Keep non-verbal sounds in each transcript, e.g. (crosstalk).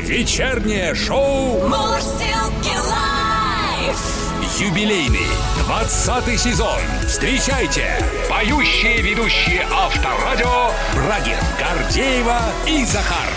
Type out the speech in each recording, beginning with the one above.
Вечернее шоу Мурзилки лайф. юбилейный 20 сезон. Встречайте поющие ведущие Авторадио Брагин, Гордеева и Захар.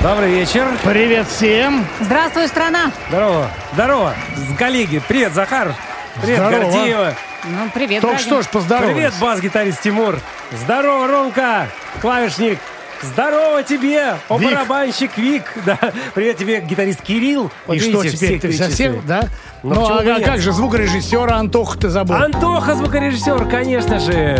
Добрый вечер. Привет всем. Здравствуй, страна! Здорово. Здорово. Коллеги. Привет, Захар. Привет, Здорово. Гордеева. Ну, привет, Только Брагин. что ж поздоровались. Привет, бас-гитарист Тимур. Здорово, Ромка. Клавишник. Здорово тебе, о Вик. барабанщик Вик. (laughs) Да. Привет тебе, гитарист Кирилл. Вот И что видите, теперь всех ты совсем, да? Ну, Ну, а, а как же звукорежиссера Антоха ты забыл? Антоха, звукорежиссер, конечно же.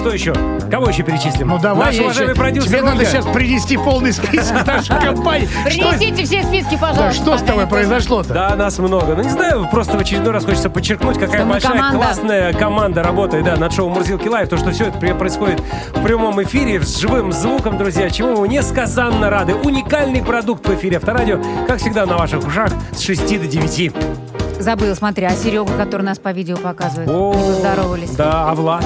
Кто еще? Кого еще перечислим? Ну давай, Наш уважаемый еще- продюсер тебе надо Ольга. сейчас принести полный список (laughs) нашей компании. Что, Принесите все списки, да, пожалуйста. что с тобой произошло-то? Да, нас много. Ну, не знаю, просто в очередной раз хочется подчеркнуть, какая большая классная команда работает, да, над шоу Мурзилки Лайв. То, что все это происходит в прямом эфире, с живым звуком, друзья, чему мы несказанно рады. Уникальный продукт в эфире Авторадио, как всегда, на ваших ушах с 6 до 9. Bye. Забыла, смотри, а Серега, который нас по видео показывает, О, не поздоровались. Да, а Влад?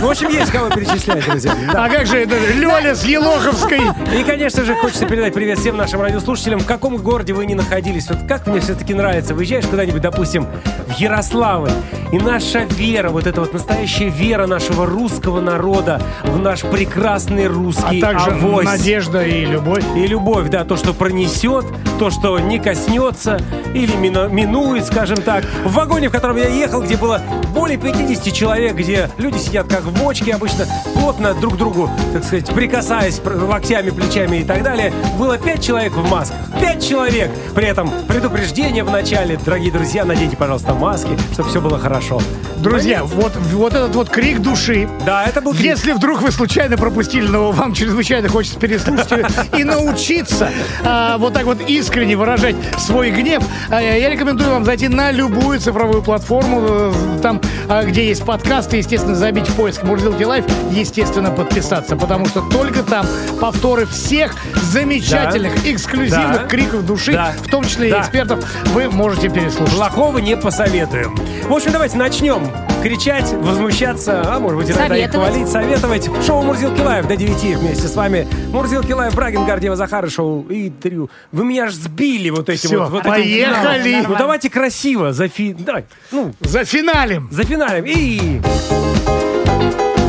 Ну, в общем, есть кого перечислять, друзья. (laughs) А как же это Лёля с Елоховской? И, конечно же, хочется передать привет всем нашим радиослушателям. В каком городе вы ни находились. Вот как мне все-таки нравится. Выезжаешь куда-нибудь, допустим, в Ярославль. И наша вера, вот эта вот настоящая вера нашего русского народа в наш прекрасный А русский также авось. надежда и любовь. И любовь, да, то, что пронесет, то, что не коснется или мину- минует, скажем так. В вагоне, в котором я ехал, где было более 50 человек, где люди сидят как в бочке, обычно плотно друг к другу, так сказать, прикасаясь пр- локтями, плечами и так далее, было 5 человек в масках. 5 человек! При этом предупреждение в начале. Дорогие друзья, наденьте, пожалуйста, маски, чтобы все было хорошо. Друзья, вот, вот этот вот крик души. Да, это был крик. Если вдруг вы случайно пропустили, но вам чрезвычайно хочется переслушать (laughs) и научиться а, вот так вот искренне выражать свой гнев, а, я рекомендую вам зайти на любую цифровую платформу, э, там, а, где есть подкасты, естественно, забить в поиск Мурзилки Live, естественно, подписаться, потому что только там повторы всех замечательных, эксклюзивных Да. криков души, Да. в том числе и Да. экспертов, вы можете переслушать. Плохого не посоветуем. В общем, давайте начнем кричать, возмущаться, а может быть иногда и хвалить, советовать. Шоу Мурзилки Live до 9 вместе с вами. Мурзилки Live, Брагин, Гордеева, Захар, шоу и Трю. Вы меня аж сбили вот этим Всё, вот. вот этим поехали. финалом. Ну давайте красиво, за фи... Давай, ну, За финалем! за финалем. И...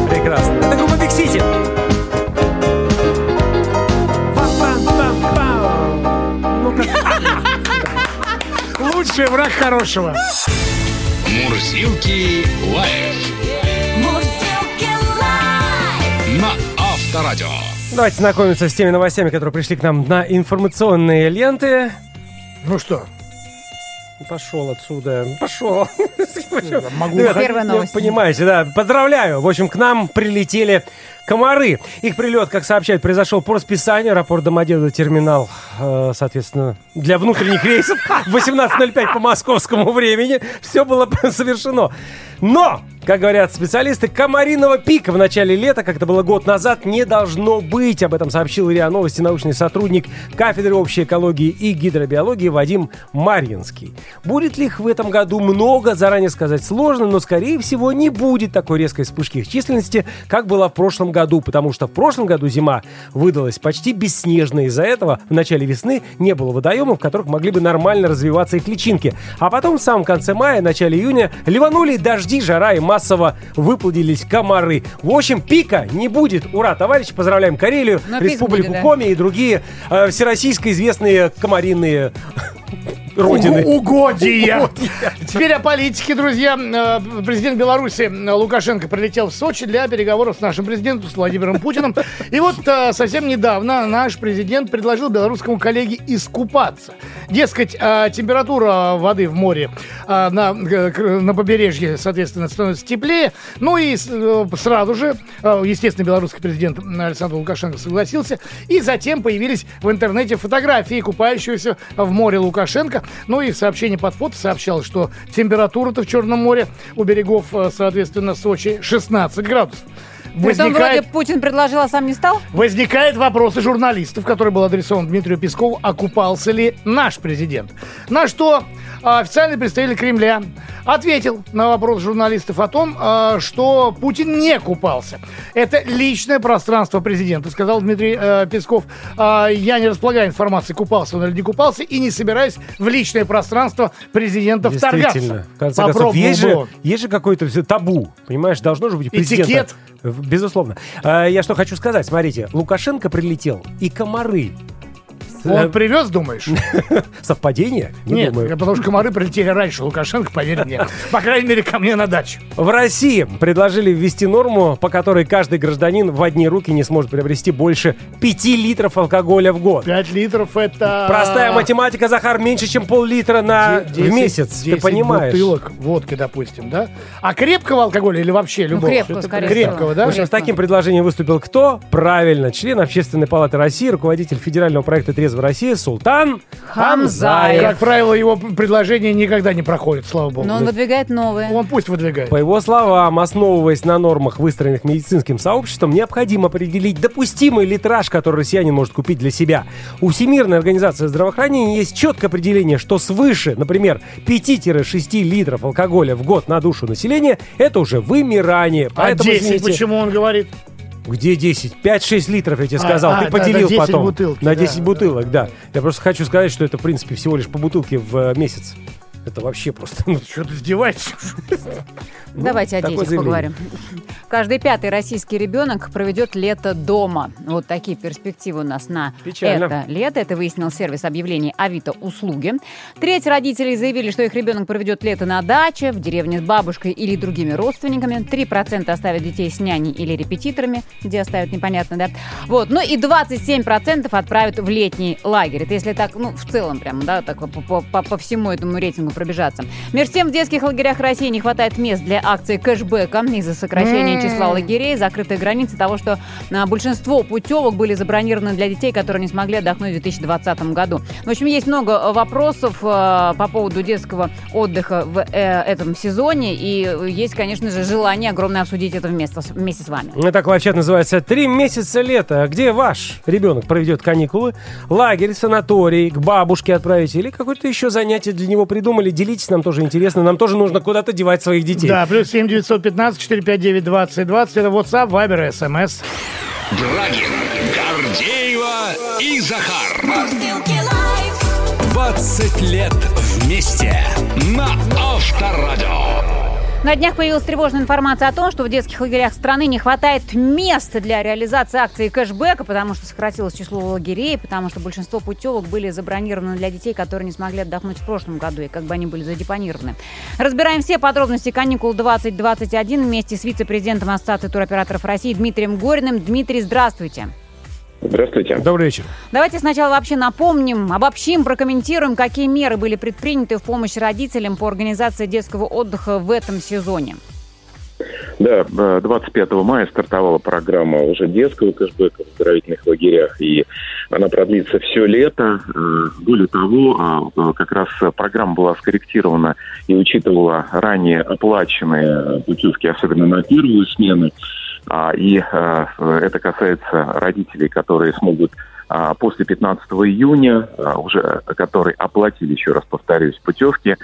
Прекрасно. Это группа Big City. Пам-пам-пам-пам. Как Лучший враг хорошего. Мурзилки Лайв Мурзилки лайф. на Авторадио. Давайте знакомиться с теми новостями, которые пришли к нам на информационные ленты. Ну что, Пошел отсюда. Пошел. могу Первая новость. Понимаете, да. Поздравляю. В общем, к нам прилетели комары. Их прилет, как сообщают, произошел по расписанию. Аэропорт Домодедово, терминал, э, соответственно, для внутренних рейсов (laughs) в 18.05 по московскому времени. Все было (laughs) совершено. Но, как говорят специалисты, комариного пика в начале лета, как это было год назад, не должно быть. Об этом сообщил РИА Новости научный сотрудник кафедры общей экологии и гидробиологии Вадим Марьинский. Будет ли их в этом году много, заранее сказать сложно, но, скорее всего, не будет такой резкой вспышки их численности, как было в прошлом году, потому что в прошлом году зима выдалась почти бесснежной. Из-за этого в начале весны не было водоемов, в которых могли бы нормально развиваться их личинки. А потом в самом конце мая, начале июня ливанули дожди, жара и массово выплодились комары. В общем, пика не будет. Ура, товарищи, поздравляем Карелию, Но Республику будет, да. Коми и другие э, всероссийско известные комариные родины. (laughs) Угодья. Теперь о политике, друзья. Э, Президент Беларуси э, Лукашенко прилетел в Сочи для переговоров с нашим президентом, с Владимиром Путиным. И вот э, совсем недавно наш президент предложил белорусскому коллеге искупаться. Дескать, температура воды в море на, на побережье, соответственно, становится теплее. Ну и сразу же, естественно, белорусский президент Александр Лукашенко согласился. И затем появились в интернете фотографии купающегося в море Лукашенко. Ну и в сообщении под фото сообщалось, что температура-то в Черном море у берегов, э, соответственно, Сочи 16 градусов. Есть он вроде возникает, Путин предложил, а сам не стал? возникает вопрос у журналистов, который был адресован Дмитрию Пескову, окупался ли наш президент. На что а, официальный представитель Кремля ответил на вопрос журналистов о том, а, что Путин не купался. Это личное пространство президента, сказал Дмитрий э, Песков. А, Я не располагаю информацией, купался он или не купался, и не собираюсь в личное пространство президента вторгаться. Действительно. В конце концов, есть же, есть же какой-то всё табу. Понимаешь, должно же быть президента. Этикет. В- Безусловно. А, Я что хочу сказать. Смотрите, Лукашенко прилетел, и комары. Он привез, думаешь? (laughs) Совпадение? Не Нет, думаю. потому что комары прилетели раньше Лукашенко, поверь мне. По крайней мере, ко мне на дачу. В России предложили ввести норму, по которой каждый гражданин в одни руки не сможет приобрести больше 5 литров алкоголя в год. 5 литров это... Простая математика, Захар, меньше, чем пол-литра на, Де- в месяц. Ты 10 понимаешь? бутылок водки, допустим, да? А крепкого алкоголя или вообще любого? крепкого, Что-то скорее Крепкого, да? В общем, с таким предложением выступил кто? Правильно, член Общественной палаты России, руководитель федерального проекта «Трезвая Россия» Султан Хамзаев. Как правило, его предложение никогда не проходит, слава богу. Но он выдвигает новые. Он пусть выдвигает. По его словам, основываясь на нормах, выстроенных медицинским сообществом, необходимо определить допустимый литраж, который россиянин может купить для себя. У Всемирной организации здравоохранения есть четкое определение, что свыше, например, 5-6 литров алкоголя в год на душу населения, это уже вымирание. А Поэтому, 10 извините, почему он говорит? Где 10? 5-6 литров, я тебе А, сказал. а, Ты да, поделил на 10 потом. бутылки, на да, 10 да. бутылок, да. Я просто хочу сказать, что это, в принципе, всего лишь по бутылке в э, месяц. Это вообще просто... ну, Что ты издеваешься? ну, Давайте о детях поговорим. Каждый пятый российский ребенок проведет лето дома. Вот такие перспективы у нас на Печально. это лето. Это выяснил сервис объявлений Авито услуги. Треть родителей заявили, что их ребенок проведет лето на даче, в деревне с бабушкой или другими родственниками. 3% оставят детей с няней или репетиторами, где оставят непонятно, да. Вот. Ну и 27% отправят в летний лагерь. Это если так, ну, в целом прям, да, так по- по- по всему этому рейтингу пробежаться. Между тем, в детских лагерях России не хватает мест для акции кэшбэка из-за сокращения числа лагерей, закрытые границы того, что а, большинство путевок были забронированы для детей, которые не смогли отдохнуть в 2020 году. В общем, есть много э, вопросов э, по поводу детского отдыха в э, этом сезоне, и э, есть, конечно же, желание огромное обсудить это вместе, с- вместе с вами. Ну, Так вообще называется «Три месяца лета». Где ваш ребенок проведет каникулы? Лагерь, санаторий, к бабушке отправить или какое-то еще занятие для него придумали? Делитесь, нам тоже интересно. Нам тоже нужно куда-то девать своих детей. Да, плюс 7 915 459 20 20. Это WhatsApp, Viber, SMS. Брагин, Гордеева и Захар. Мурзилки лайф. 20 лет вместе на Авторадио. На днях появилась тревожная информация о том, что в детских лагерях страны не хватает мест для реализации акции кэшбэка, потому что сократилось число лагерей, потому что большинство путевок были забронированы для детей, которые не смогли отдохнуть в прошлом году, и как бы они были задепонированы. Разбираем все подробности каникул 2021 вместе с вице-президентом Ассоциации туроператоров России Дмитрием Гориным. Дмитрий, здравствуйте. Здравствуйте. Добрый вечер. Давайте сначала вообще напомним, обобщим, прокомментируем, какие меры были предприняты в помощь родителям по организации детского отдыха в этом сезоне. Да, э, 25 мая стартовала программа уже детского кэшбэка в оздоровительных лагерях, и она продлится все лето. Э, Более того, э, как раз программа была скорректирована и учитывала ранее оплаченные путевки, особенно на первую смену. А, И э, это касается родителей, которые смогут а, после 15 июня, а, уже которые оплатили, еще раз повторюсь, путевки,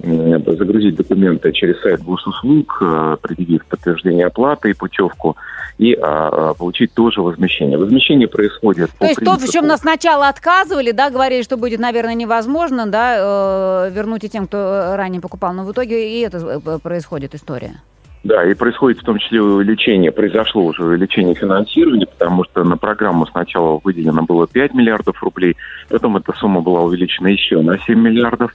загрузить документы через сайт госуслуг, э, предъявив подтверждение оплаты и путевку, и а, получить тоже возмещение. Возмещение происходит по То есть то, в принципу- чем нас сначала отказывали, да, говорили, что будет, наверное, невозможно, да, э, вернуть и тем, кто ранее покупал, но в итоге и это э, происходит история. Да, и происходит в том числе увеличение, произошло уже увеличение финансирования, потому что на программу сначала выделено было 5 миллиардов рублей, потом эта сумма была увеличена еще на 7 миллиардов.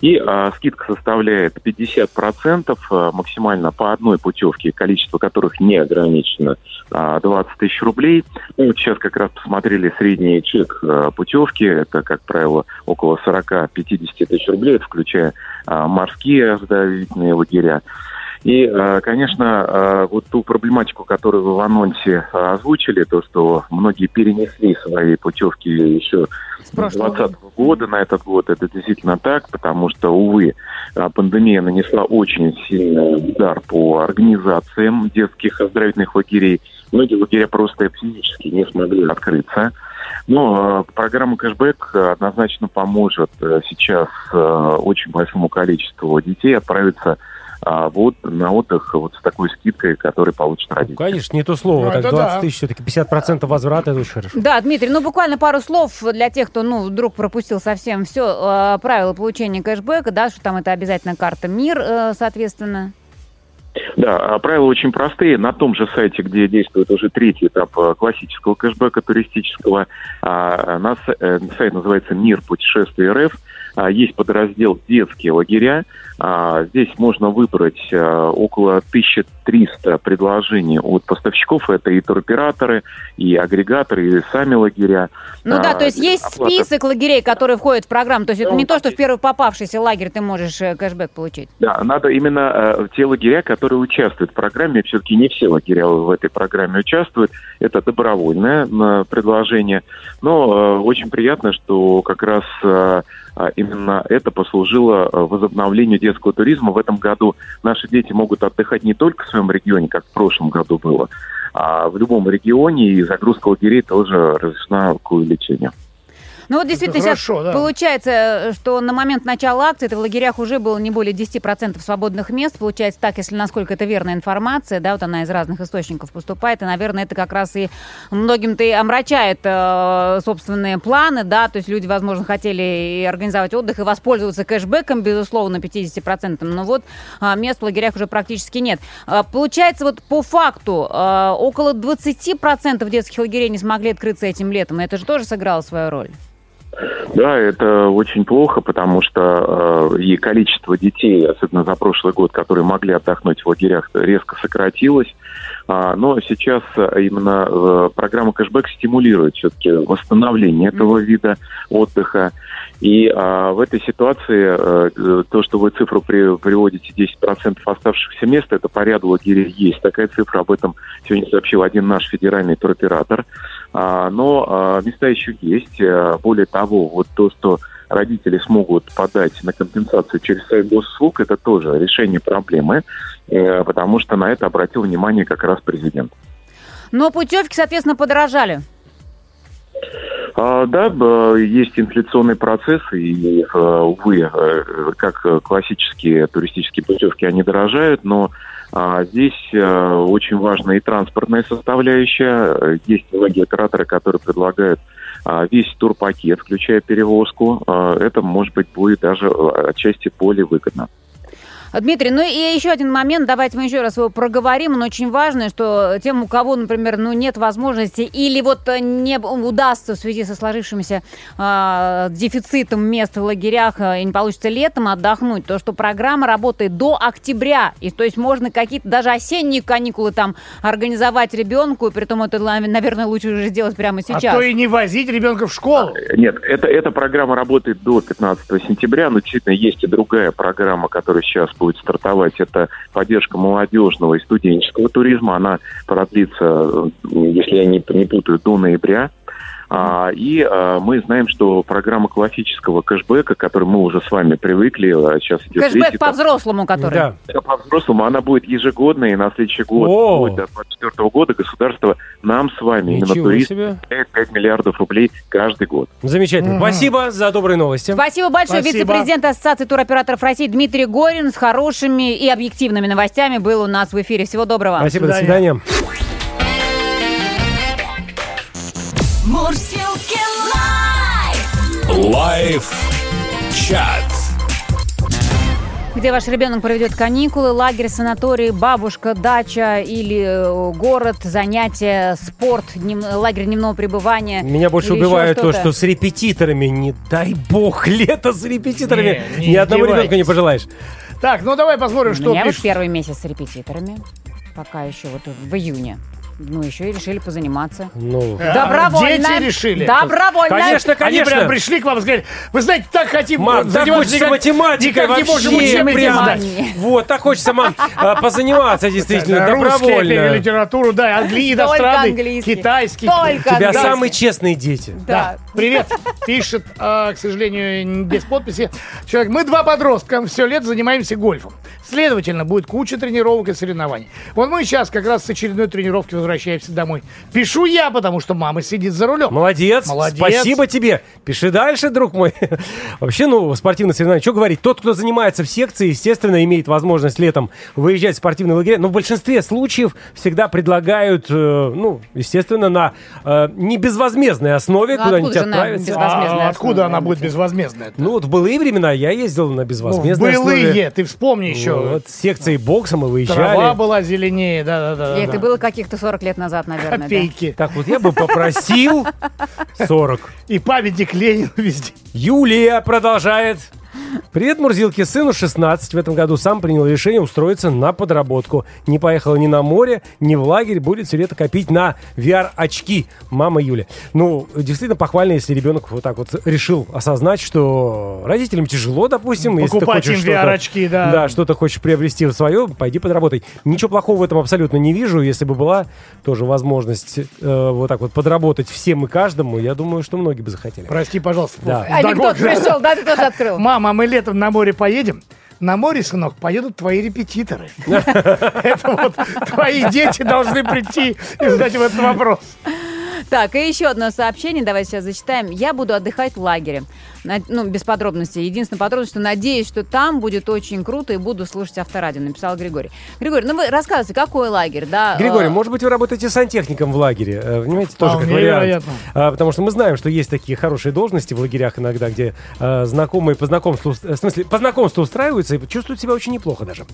И а, скидка составляет 50% а, максимально по одной путевке, количество которых не ограничено, а, 20 тысяч рублей. Ну, вот сейчас как раз посмотрели средний чек а, путевки, это, как правило, около 40-50 тысяч рублей, включая а, морские оздоровительные лагеря. И, э, конечно, э, вот ту проблематику, которую вы в анонсе э, озвучили, то, что многие перенесли свои путевки еще С с прошлого 2020 года на этот год, это действительно так, потому что, увы, пандемия нанесла очень сильный удар по организациям детских оздоровительных лагерей. Многие лагеря просто физически не смогли открыться. Но программа кэшбэк однозначно поможет сейчас очень большому количеству детей отправиться а, вот на отдых вот с такой скидкой, которую получат родители. Конечно, не то слово. Ну, так это 20 да. тысяч все-таки 50% возврата, это очень хорошо. Да, Дмитрий, ну буквально пару слов для тех, кто, ну, вдруг пропустил совсем все правила получения кэшбэка, да, что там это обязательно карта МИР, э, соответственно. Да, а правила очень простые. На том же сайте, где действует уже третий этап э, классического кэшбэка туристического, а, на э, сайт называется «Мир путешествий РФ», есть подраздел «Детские лагеря». А, Здесь можно выбрать э, около 1300 предложений от поставщиков. Это и туроператоры, и агрегаторы, и сами лагеря. Ну да, А, то есть есть оплата- список лагерей, которые входят в программу. То есть это не то, что в первый попавшийся лагерь ты можешь э, кэшбэк получить. Да, надо именно э, те лагеря, которые участвуют в программе. Все-таки не все лагеря в этой программе участвуют. Это добровольное э, предложение. Но очень приятно, что как раз а, именно это послужило э, возобновлению детского туризма. В этом году наши дети могут отдыхать не только в своем регионе, как в прошлом году было, а в любом регионе, и загрузка лагерей тоже разрешена к увеличению. Ну вот действительно Это сейчас хорошо, да. получается, э, что на момент начала акции это в лагерях уже было не более 10% свободных мест. Получается так, если насколько это верная информация, да, вот она из разных источников поступает, и, наверное, это как раз и многим-то и омрачает э, собственные планы, да, то есть люди, возможно, хотели и организовать отдых, и воспользоваться кэшбэком, безусловно, 50%, но вот а, мест в лагерях уже практически нет. А, Получается, вот по факту а, около 20% детских лагерей не смогли открыться этим летом, и это же тоже сыграло свою роль. Да, это очень плохо, потому что э, и количество детей, особенно за прошлый год, которые могли отдохнуть в лагерях, резко сократилось. А, но сейчас э, именно э, программа кэшбэк стимулирует все-таки восстановление этого вида отдыха. И а, в этой ситуации э, то, что вы цифру при- приводите 10% оставшихся мест, это по ряду лагерей есть такая цифра. Об этом сегодня сообщил один наш федеральный туроператор. А, но а, места еще есть. А, Более того, вот то, что родители смогут подать на компенсацию через сайт госуслуг, это тоже решение проблемы, э, потому что на это обратил внимание как раз президент. Но путевки, соответственно, подорожали. А, да, есть инфляционный процесс, и, э, увы, э, как э, классические туристические путевки, они дорожают, но здесь э, очень важна и транспортная составляющая. Есть многие операторы, которые предлагают а, весь турпакет, включая перевозку. А, Это, может быть, будет даже отчасти более выгодно. Дмитрий, ну и еще один момент, давайте мы еще раз его проговорим, он очень важный, что тем, у кого, например, ну нет возможности или вот э, не удастся в связи со сложившимся э, дефицитом мест в лагерях э, и не получится летом отдохнуть, то что программа работает до октября, и то есть можно какие-то даже осенние каникулы там организовать ребенку, и при том это, наверное, лучше уже сделать прямо сейчас. А то и не возить ребенка в школу. Нет, это, эта программа работает до 15 сентября, но действительно есть и другая программа, которая сейчас будет стартовать. Это поддержка молодежного и студенческого туризма. Она продлится, если я не, не путаю, до ноября. А, и а, мы знаем, что программа классического кэшбэка, к которой мы уже с вами привыкли, а сейчас идет Кэшбэк по-взрослому, который. Да. по-взрослому, она будет ежегодной, и на следующий год, О! вплоть до 2024 года, государство нам с вами, именно Ничего туристам, себе. 5 миллиардов рублей каждый год. Замечательно. Спасибо за добрые новости. Спасибо большое. Спасибо. Вице-президент Ассоциации туроператоров России Дмитрий Горин с хорошими и объективными новостями был у нас в эфире. Всего доброго. Спасибо, до свидания. свидания. Мурзилки Live. Live chat. Где ваш ребенок проведет каникулы, лагерь, санаторий, бабушка, дача или э, город, занятия, спорт, днем- лагерь дневного пребывания. Меня больше убивает то, что с репетиторами, не дай бог, (laughs) лето с репетиторами. Не, не Ни издевайтесь. ребенку не пожелаешь. Так, ну давай посмотрим, У что меня вот пишет. первый месяц с репетиторами. Пока еще вот в июне. Ну, еще и решили позаниматься. Ну, А, Добровольно. Дети решили. Добровольно. конечно, Они конечно. прям пришли к вам и сказали, вы знаете, так хотим Мам, так заниматься, хочется математикой никак не можем вообще учебники прям. Вот, так хочется, мам, а, позаниматься действительно добровольно. литературу, да, английский, иностранный, английский. китайский. Только У тебя английский. самые честные дети. Да. Привет. Пишет, а, к сожалению, без подписи. Человек, мы два подростка, все лет занимаемся гольфом. Следовательно, будет куча тренировок и соревнований. Вот мы сейчас как раз с очередной тренировки возвращаемся домой. Пишу я, потому что мама сидит за рулем. Молодец. Молодец. Спасибо тебе. Пиши дальше, друг мой. Вообще, ну, спортивные соревнования. Что говорить? Тот, кто занимается в секции, естественно, имеет возможность летом выезжать в спортивные лагеря. Но в большинстве случаев всегда предлагают, э, ну, естественно, на э, не безвозмездной основе Ну, куда-нибудь же на отправиться. А основе, откуда она будет Антон? безвозмездная? Ну, вот в былые времена я ездил на Ну, безвозмездной основе. былые, ты вспомни еще. Вот, с секцией бокса мы выезжали. Трава была зеленее, да-да-да. И это было каких-то 40 лет назад, наверное, да? Копейки. Так вот, я бы попросил 40. И памятник Ленину везде. Юлия продолжает. Привет, Мурзилке. Сыну 16. В этом году сам принял решение устроиться на подработку. Не поехала ни на море, ни в лагерь. Будет все лето копить на VR-очки. Мама Юля. Ну, действительно похвально, если ребенок вот так вот решил осознать, что родителям тяжело, допустим. если ты Покупать хочешь им VR-очки, да. Да, что-то хочешь приобрести в свое, пойди подработай. Ничего плохого в этом абсолютно не вижу. Если бы была тоже возможность э, вот так вот подработать всем и каждому, я думаю, что многие бы захотели. Прости, пожалуйста. Да. Анекдот пришел, да, ты тоже открыл. Мама, а мы летом на море поедем? На море, сынок, поедут твои репетиторы. (laughs) Это вот твои дети должны прийти и задать этот вопрос. Так, и еще одно сообщение, давай сейчас зачитаем. Я буду отдыхать в лагере. На- ну, без подробностей. Единственная подробность, что надеюсь, что там будет очень круто и буду слушать авторадио, написал Григорий. Григорий, ну вы рассказывайте, какой лагерь, да? Григорий, э, может быть, вы работаете сантехником в лагере? Э, Понимаете, тоже как вариант. вероятно. А, потому что мы знаем, что есть такие хорошие должности в лагерях иногда, где э, знакомые по знакомству, э, в смысле, по знакомству устраиваются и чувствуют себя очень неплохо даже.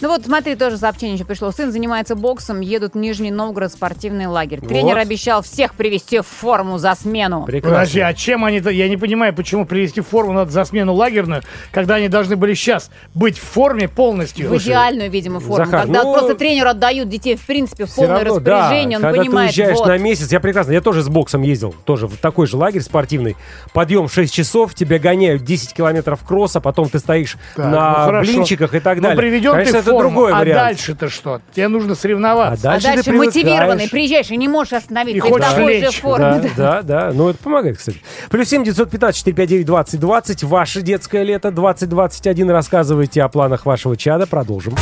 Ну вот смотри, тоже сообщение еще пришло. Сын занимается боксом, едут в Нижний Новгород спортивный лагерь. Тренер Вот. обещал всех привести в форму за смену. Прекрасно. Подожди, а чем они-то... Я не понимаю, почему привести форму надо за смену лагерную, когда они должны были сейчас быть в форме полностью. В идеальную, видимо, форму. Захар, когда ну, просто тренеру отдают детей, в принципе, в полное равно, да, распоряжение, он когда понимает, ты уезжаешь вот. на месяц, я прекрасно, я тоже с боксом ездил, тоже в такой же лагерь спортивный. Подъем 6 часов, тебя гоняют 10 километров кросса, потом ты стоишь Так, на ну хорошо. блинчиках и так Ну, далее. приведен Конечно, ты в это форму, другой а вариант. дальше-то что? Тебе нужно А соревноваться. А дальше, дальше ты мотивированный, приезжаешь и не можешь остановиться. И в хочешь такой же лечь. форме. Да, да, да. Ну, это помогает, кстати. Плюс 7 915 459 20 20. Ваше детское лето 2021. Рассказывайте о планах вашего чада. Продолжим.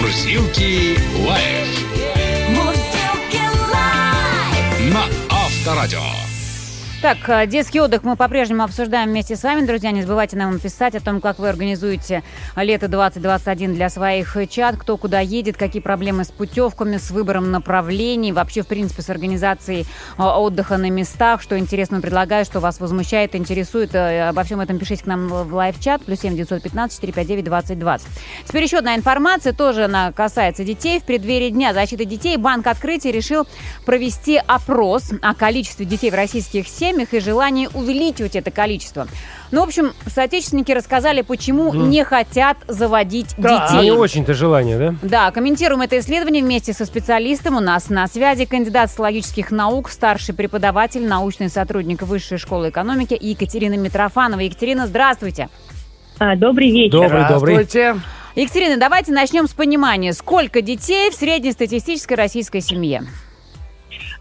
Мурзилки лайф Мурзилки лайф. на Авторадио. Так, э, детский отдых мы по-прежнему обсуждаем вместе с вами, друзья. Не забывайте нам писать о том, как вы организуете лето 2021 для своих чат, кто куда едет, какие проблемы с путевками, с выбором направлений, вообще, в принципе, с организацией э, отдыха на местах, что интересно предлагаю, что вас возмущает, интересует. Э, Обо всем этом пишите к нам в лайв-чат, плюс 7 915 459 2020. Теперь еще одна информация, тоже она касается детей. В преддверии Дня защиты детей Банк Открытия решил провести опрос о количестве детей в российских семьях и желании увеличивать это количество. Ну, в общем, соотечественники рассказали, почему не хотят заводить Да, детей. не очень-то желание, да? Да, комментируем это исследование вместе со специалистом. У нас на связи кандидат социологических наук, старший преподаватель, научный сотрудник Высшей школы экономики Екатерина Митрофанова. Екатерина, здравствуйте. А, добрый вечер. Добрый, добрый. Здравствуйте. Екатерина, давайте начнем с понимания. Сколько детей в среднестатистической российской семье?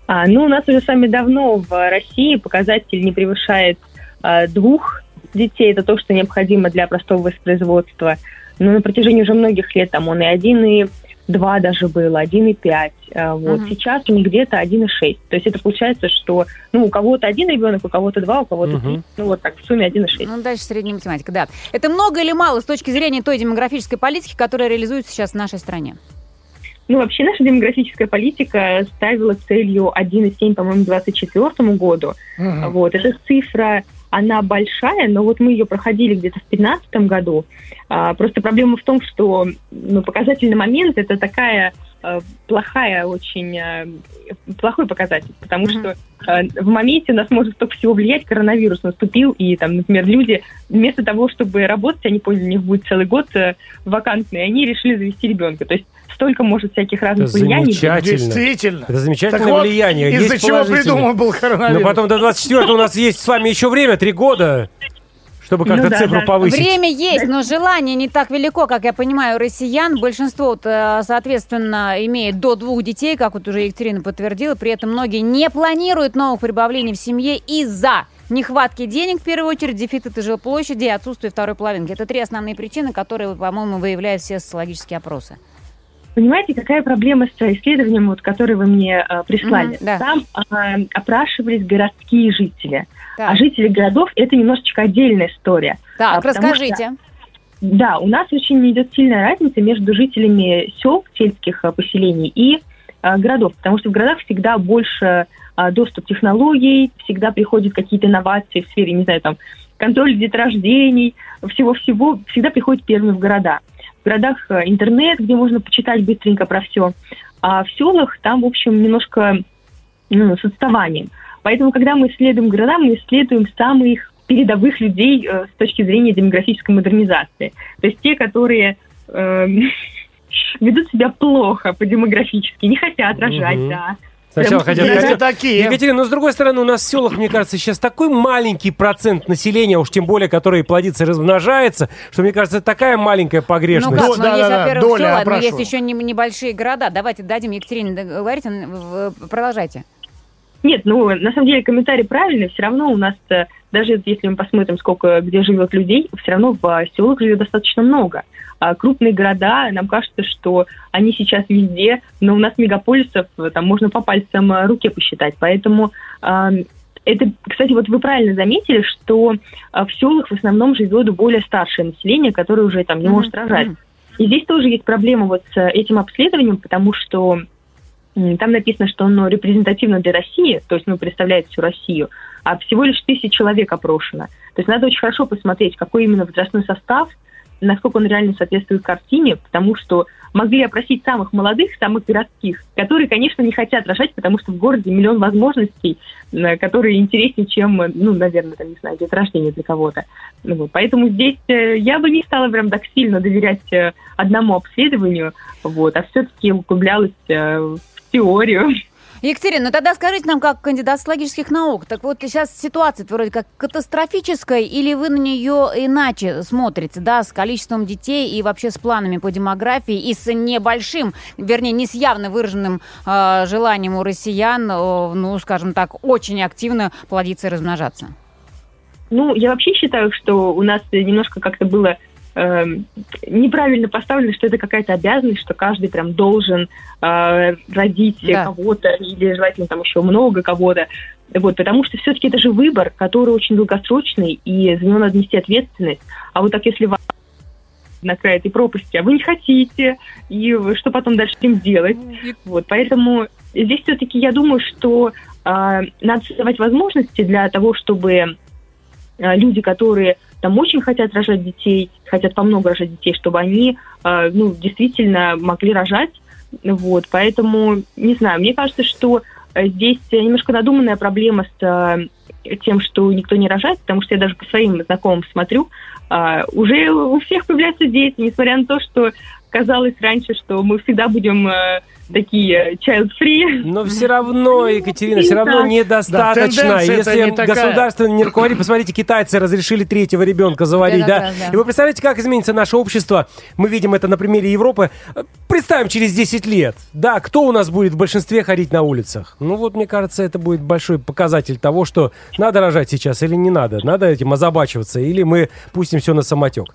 А, ну, у нас уже с вами давно в России показатель не превышает а, двух детей. Это то, что необходимо для простого воспроизводства. Но на протяжении уже многих лет там он и один, и два даже было, один и пять. А, вот. Мгм. Сейчас у них где-то один и шесть. То есть это получается, что ну, у кого-то один ребенок, у кого-то два, у кого-то Мгм. три. Ну, вот так, в сумме один и шесть. Ну, дальше средняя математика, да. Это много или мало с точки зрения той демографической политики, которая реализуется сейчас в нашей стране? Ну, вообще наша демографическая политика ставила целью 1,7, по-моему, к 2024 году. Мгм. Вот, эта цифра, она большая, но вот мы ее проходили где-то в 2015 году. А, просто проблема в том, что ну, показательный момент это такая э, плохая очень э, плохой показатель, потому Мгм. что э, в моменте у нас может столько всего влиять, коронавирус наступил, и там, например, люди вместо того, чтобы работать, они поняли, у них будет целый год э, вакантный, они решили завести ребенка. То есть столько может всяких разных Это влияний. замечательно. Действительно. Это замечательное Так вот, влияние. Из-за Есть чего придуман был коронавирус. Но потом до 24 у нас есть с вами еще время, три года, чтобы как-то Ну да, цифру да. повысить. Время есть, но желание не так велико, как я понимаю, у россиян. Большинство, вот, э, соответственно, имеет до двух детей, как вот уже Екатерина подтвердила. При этом многие не планируют новых прибавлений в семье из-за нехватки денег, в первую очередь, дефицита жилплощади и отсутствия второй половинки. Это три основные причины, которые, по-моему, выявляют все социологические опросы. Понимаете, какая проблема с исследованием, вот, которое вы мне э, прислали? Мгм, да. Там э, опрашивались городские жители. Так, А жители городов – это немножечко отдельная история. так а, расскажите. Да, у нас очень идет сильная разница между жителями сел, сельских э, поселений и э, городов, потому что в городах всегда больше э, доступ технологий, всегда приходят какие-то инновации в сфере, не знаю, там, контроля деторождений, всего-всего, всегда приходят первыми в города. В городах э, интернет, где можно почитать быстренько про все, а в селах там, в общем, немножко ну, с отставанием. Поэтому, когда мы исследуем города, мы исследуем самых передовых людей э, с точки зрения демографической модернизации. То есть те, которые э, (laughs) ведут себя плохо по-демографически, не хотят рожать, Мгм. да. Сначала Прям хотят... Есть и такие. Екатерина, но с другой стороны, у нас в селах, мне кажется, сейчас такой маленький процент населения, уж тем более, который плодится и размножается, что, мне кажется, это такая маленькая Ну погрешность. как, Да, ну да, есть, да, во-первых, доля села, но есть еще не- небольшие города. Давайте дадим Екатерине договорить, продолжайте. Нет, ну, на самом деле комментарий правильный. Все равно у нас, э, даже если мы посмотрим, сколько где живет людей, все равно в селах живет достаточно много. А крупные города, нам кажется, что они сейчас везде, но у нас мегаполисов э, там можно по пальцам э, руке посчитать. Поэтому э, это, кстати, вот вы правильно заметили, что э, в селах в основном живет более старшее население, которое уже там не может рожать. И здесь тоже есть проблема вот с этим обследованием, потому что там написано, что оно репрезентативно для России, то есть, ну, представляет всю Россию, а всего лишь тысяча человек опрошено. То есть надо очень хорошо посмотреть, какой именно возрастной состав, насколько он реально соответствует картине, потому что могли опросить самых молодых, самых городских, которые, конечно, не хотят рожать, потому что в городе миллион возможностей, э, которые интереснее, чем, э, ну, наверное, там, не знаю, деторождение для кого-то. Ну вот. Поэтому здесь э, я бы не стала прям так сильно доверять одному обследованию, вот, а все-таки углублялась в теорию. Екатерина, ну тогда скажите нам, как кандидат социологических наук, так вот сейчас ситуация вроде как катастрофическая, или вы на нее иначе смотрите, да, с количеством детей и вообще с планами по демографии и с небольшим, вернее, не с явно выраженным э, желанием у россиян, э, ну, скажем так, очень активно плодиться и размножаться? Ну, я вообще считаю, что у нас немножко как-то было эм, неправильно поставлено, что это какая-то обязанность, что каждый прям должен э, родить Да. кого-то или желательно там еще много кого-то. Вот, потому что все-таки это же выбор, который очень долгосрочный, и за него надо нести ответственность. А вот так если вас на край этой пропасти, а вы не хотите, и что потом дальше с этим делать? Вот, поэтому здесь все-таки я думаю, что э, надо создавать возможности для того, чтобы э, люди, которые там очень хотят рожать детей, хотят по много рожать детей, чтобы они, э, ну, действительно могли рожать. Вот, поэтому, не знаю, мне кажется, что э, здесь немножко надуманная проблема с э, тем, что никто не рожает, потому что я даже по своим знакомым смотрю, э, уже у всех появляются дети, несмотря на то, что казалось раньше, что мы всегда будем э, такие child-free. Но все равно, Екатерина, все равно Да, недостаточно. это Если не государство не руководит, посмотрите, китайцы разрешили третьего ребенка заводить, Да, да? раз, да. И вы представляете, как изменится наше общество? Мы видим это на примере Европы. Представим через 10 лет. Да, кто у нас будет в большинстве ходить на улицах? Ну вот, мне кажется, это будет большой показатель того, что надо рожать сейчас или не надо. Надо этим озабачиваться, или мы пустим все на самотек.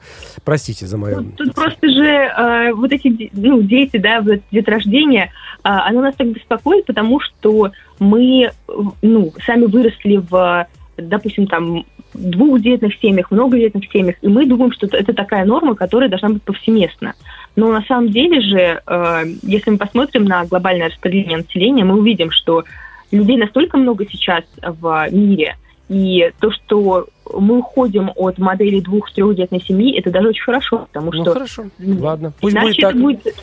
Простите за мое... Ну, Тут просто же э, вот эти ну, дети, да, вот деторождение, э, оно нас так беспокоит, потому что мы, э, ну, сами выросли в, допустим, там, двухдетных семьях, многодетных семьях, и мы думаем, что это такая норма, которая должна быть повсеместна. Но на самом деле же, э, если мы посмотрим на глобальное распределение населения, мы увидим, что людей настолько много сейчас в мире, и то, что мы уходим от модели двух-трехдетной семьи, это даже очень хорошо, потому Ну что хорошо, ну, ладно. Пусть иначе будет так. это будет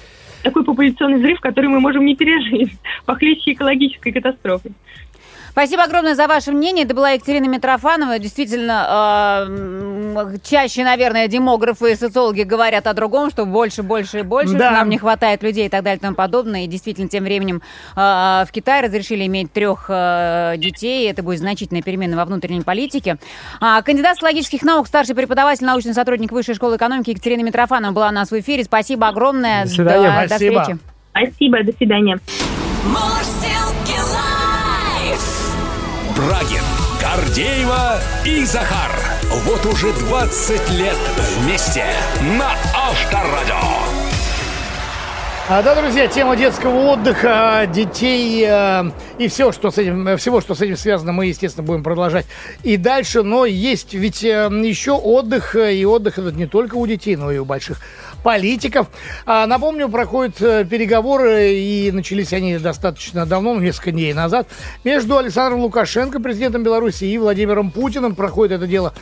такой популяционный взрыв, который мы можем не пережить, (laughs) похлеще экологической катастрофы. Спасибо огромное за ваше мнение. Это была Екатерина Митрофанова. Действительно, э, м, чаще, наверное, демографы и социологи говорят о другом, что больше, больше и больше, Да. что нам не хватает людей и так далее и тому подобное. И действительно, тем временем э, в Китае разрешили иметь трех э, детей. Это будет значительная перемена во внутренней политике. А, кандидат логических наук, старший преподаватель, научный сотрудник Высшей школы экономики Екатерина Митрофанова была у нас в эфире. Спасибо огромное. До свидания. До- До Спасибо. встречи. Спасибо, до свидания. Брагин, Гордеева и Захар. Вот уже 20 лет вместе на Авторадио. А, да, друзья, тема детского отдыха, детей э, и все, что с этим, всего, что с этим связано, мы, естественно, будем продолжать и дальше. Но есть ведь э, еще отдых, э, и отдых это не только у детей, но и у больших политиков. А, напомню, проходят э, переговоры, и начались они достаточно давно, ну, несколько дней назад, между Александром Лукашенко, президентом Беларуси, и Владимиром Путиным. Проходит это дело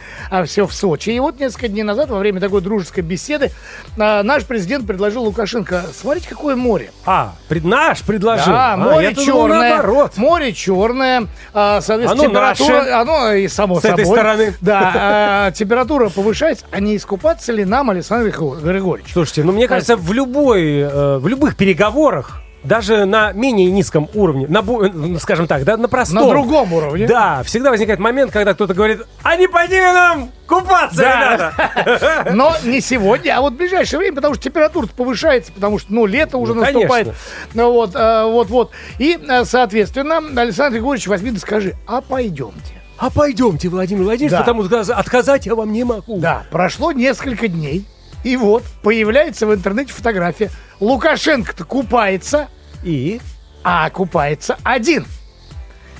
все в Сочи. И вот несколько дней назад, во время такой дружеской беседы, а, наш президент предложил Лукашенко, смотрите, какое море. А, пред, наш предложил. Да, А, море думал, черное. наоборот. Море черное. а, соответственно, Оно температура. наше. Оно и само С этой собой. стороны. Да, а, температура повышается. А не искупаться ли нам, Александр Григорьевич? Слушайте, ну мне кажется, в любой, э, в любых переговорах, даже на менее низком уровне, на, э, скажем так, да, на простом. На другом уровне. Да, всегда возникает момент, когда кто-то говорит, а не пойди нам купаться, Да. ребята. (laughs) Но не сегодня, а вот в ближайшее время, потому что температура повышается, потому что, ну, лето уже Ну, наступает. Ну, вот, а, вот, вот. И, а, соответственно, Александр Григорьевич, возьми да скажи, а пойдемте. А пойдемте, Владимир Владимирович, Да. потому что отказать я вам не могу. Да, прошло несколько дней, и вот появляется в интернете фотография. Лукашенко-то купается, И? а купается один.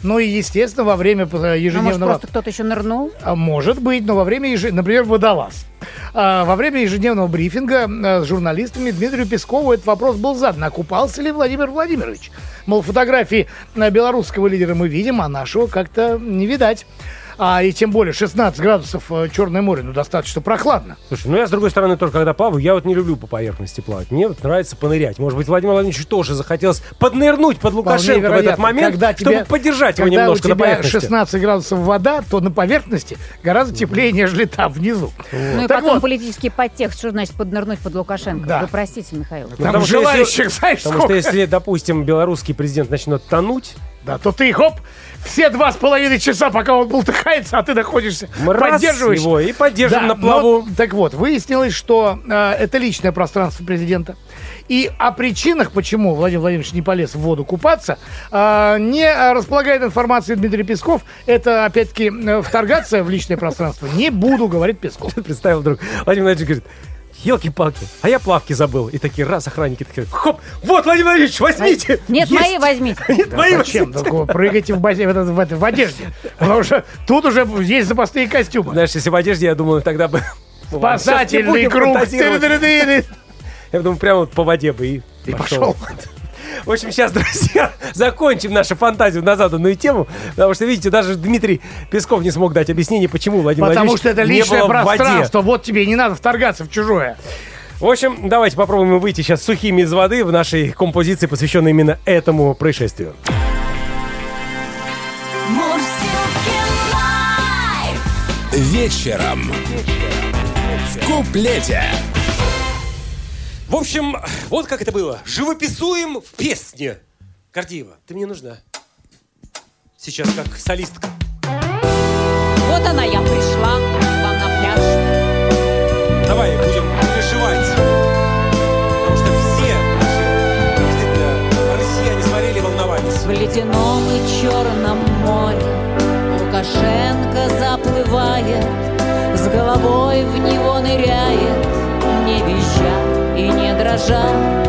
Ну и, естественно, во время э, Ну, может, ежедневного... просто кто-то еще нырнул? А Может быть, но во время, еже- например, водолаз. А, Во время ежедневного брифинга э, с журналистами Дмитрию Пескову этот вопрос был задан. Окупался ли Владимир Владимирович? Мол, фотографии э, белорусского лидера мы видим, а нашего как-то не видать. А, и тем более 16 градусов э, Черное море, ну достаточно прохладно. Слушай, ну я с другой стороны только когда плаваю, я вот не люблю по поверхности плавать. Мне вот нравится понырять. Может быть, Владимиру Владимировичу тоже захотелось поднырнуть под Лукашенко в этот момент, Когда чтобы тебе- поддержать его немножко у на тебя поверхности. 16 градусов вода, то на поверхности гораздо теплее, нежели там внизу. Ну и Так потом вот. политический подтекст, что значит поднырнуть под Лукашенко? Да. Вы простите, Михаил. Ну, Там потому что желающих, если- знаешь, Потому что сколько? если, допустим, белорусский президент начнет тонуть, Да, то ты, хоп, все два с половиной часа, пока он бултыхается, а ты находишься, мы поддерживаешь. его и поддержим Да, на плаву. но, так вот, выяснилось, что э, это личное пространство президента. И о причинах, почему Владимир Владимирович не полез в воду купаться, э, не располагает информацией Дмитрий Песков. Это, опять-таки, э, вторгаться в личное пространство не буду, говорит Песков. (laughs) Представил вдруг. Владимир Владимирович говорит, елки-палки, а я плавки забыл. И такие раз охранники такие, хоп, вот, Владимир Владимирович, возьмите. Нет, Есть. мои возьмите. (laughs) Нет, мои Зачем? возьмите. Такого, прыгайте в, базе- в, в в одежде. Потому что тут уже есть запасные костюмы. Знаешь, если в одежде, я думаю, тогда бы... (laughs) Спасательный круг. Я думаю, прямо вот по воде бы и, И пошел. В общем, сейчас, (laughs) друзья, закончим нашу фантазию на заданную тему, потому что, видите, даже Дмитрий Песков не смог дать объяснение, почему Владимир Потому Владимирович что это не личное было в воде. пространство. Вот тебе не надо вторгаться в чужое. В общем, давайте попробуем выйти сейчас сухими из воды в нашей композиции, посвященной именно этому происшествию. Live. Вечером. В куплете. В общем, вот как это было. Живописуем в песне. Гордеева, ты мне нужна. Сейчас как солистка. Вот она, я пришла к вам на пляж. Давай будем переживать. Потому что все наши, действительно, россияне смотрели и волновались. В ледяном и черном и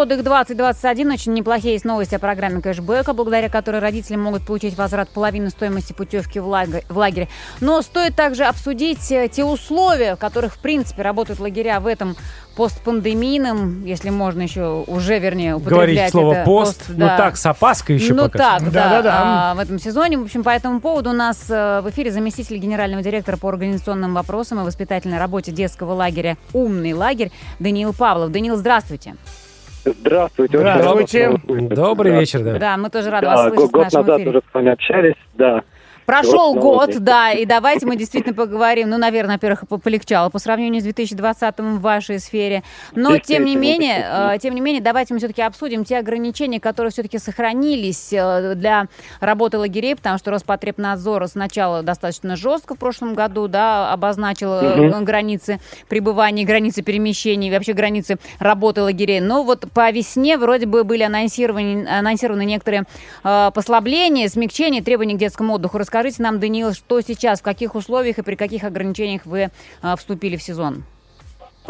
отдых 2021. Очень неплохие есть новости о программе кэшбэка, благодаря которой родители могут получить возврат половины стоимости путевки в лагерь. в лагере. Но стоит также обсудить э, те условия, в которых, в принципе, работают лагеря в этом постпандемийном, если можно еще уже, вернее, употреблять Говорить слово это, пост, ну да. так, с опаской еще ну пока. так, да, Да-да-да. а, в этом сезоне. В общем, по этому поводу у нас э, в эфире заместитель генерального директора по организационным вопросам и воспитательной работе детского лагеря «Умный лагерь» Даниил Павлов. Даниил, здравствуйте. Здравствуйте. Здравствуйте. слышать. Добрый Да. вечер, да. Да, мы тоже рады Да, вас слышать в год нашем назад эфире. уже с вами общались, да. Прошел Вот год, да, и давайте мы действительно поговорим. Ну, наверное, во-первых, по- полегчало по сравнению с 2020 в вашей сфере. Но, тем не менее, э, тем не менее, давайте мы все-таки обсудим те ограничения, которые все-таки сохранились э, для работы лагерей, потому что Роспотребнадзор сначала достаточно жестко в прошлом году, да, обозначил э, границы пребывания, границы перемещений, вообще границы работы лагерей. Но вот по весне вроде бы были анонсированы, анонсированы некоторые послабления, смягчения требований к детскому отдыху. Расскажите нам, Даниил, что сейчас, в каких условиях и при каких ограничениях вы э, вступили в сезон?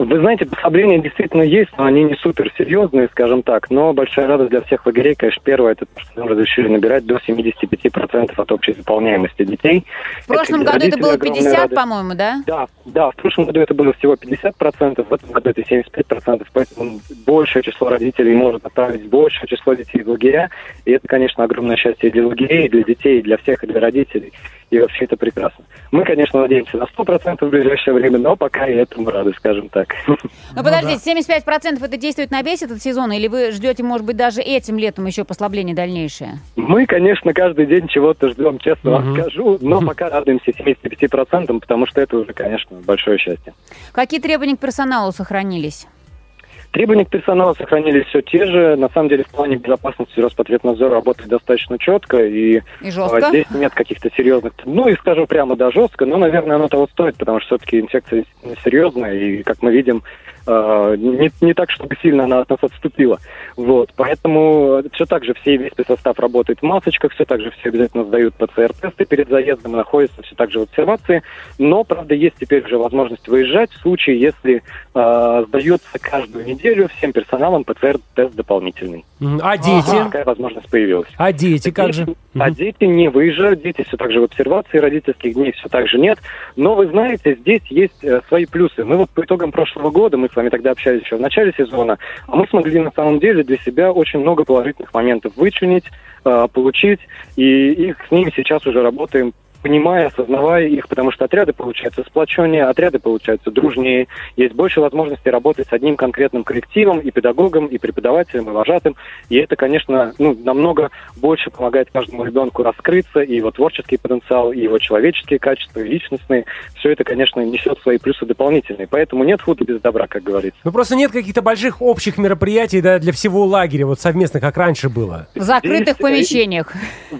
Вы знаете, послабления действительно есть, но они не супер серьезные, скажем так. Но большая радость для всех лагерей, конечно, первое, это то, что нам разрешили набирать до 75% от общей заполняемости детей. В прошлом году это было 50, по-моему, да? Да, да, в прошлом году это было всего 50%, в этом году это 75%, поэтому большее число родителей может отправить большее число детей в лагеря, и это, конечно, огромное счастье и для лагерей, и для детей, и для всех, и для родителей, и вообще это прекрасно. Мы, конечно, надеемся на 100% в ближайшее время, но пока и этому рады, скажем так. Ну, подождите, 75% это действует на весь этот сезон, или вы ждете, может быть, даже этим летом еще послабление дальнейшее? Мы, конечно, каждый день чего-то ждем, честно вам скажу, но пока радуемся 75%, потому что это уже, конечно, большое счастье. Какие требования к персоналу сохранились? Требования к персоналу сохранились все те же. На самом деле, в плане безопасности Роспотребнадзор работает достаточно четко, и И жестко? а, здесь нет каких-то серьезных... Ну, и скажу прямо, да, жестко, но, наверное, оно того стоит, потому что все-таки инфекция серьезная, и, как мы видим, не, не так, чтобы сильно она от нас отступила. Вот, поэтому все так же все, весь состав работает в масочках, все так же все обязательно сдают ПЦР-тесты перед заездом, находятся все так же в обсервации, но, правда, есть теперь уже возможность выезжать в случае, если а, сдается каждую неделю всем персоналом ПЦР-тест дополнительный. А дети? Такая возможность появилась. А дети как же? А дети не выезжают, дети все так же в обсервации, родительских дней все так же нет. Но вы знаете, здесь есть э, свои плюсы. Мы вот по итогам прошлого года, мы с вами тогда общались еще в начале сезона, а мы смогли на самом деле для себя очень много положительных моментов вычленить, э, получить, и их с ними сейчас уже работаем понимая, осознавая их, потому что отряды получаются сплоченнее, отряды получаются дружнее, есть больше возможности работать с одним конкретным коллективом, и педагогом, и преподавателем, и вожатым, и это, конечно, ну, намного больше помогает каждому ребенку раскрыться, и его творческий потенциал, и его человеческие качества, и личностные, все это, конечно, несет свои плюсы дополнительные, поэтому нет худа без добра, как говорится. Ну просто нет каких-то больших общих мероприятий да, для всего лагеря, вот совместно, как раньше было. В закрытых Здесь, э, помещениях.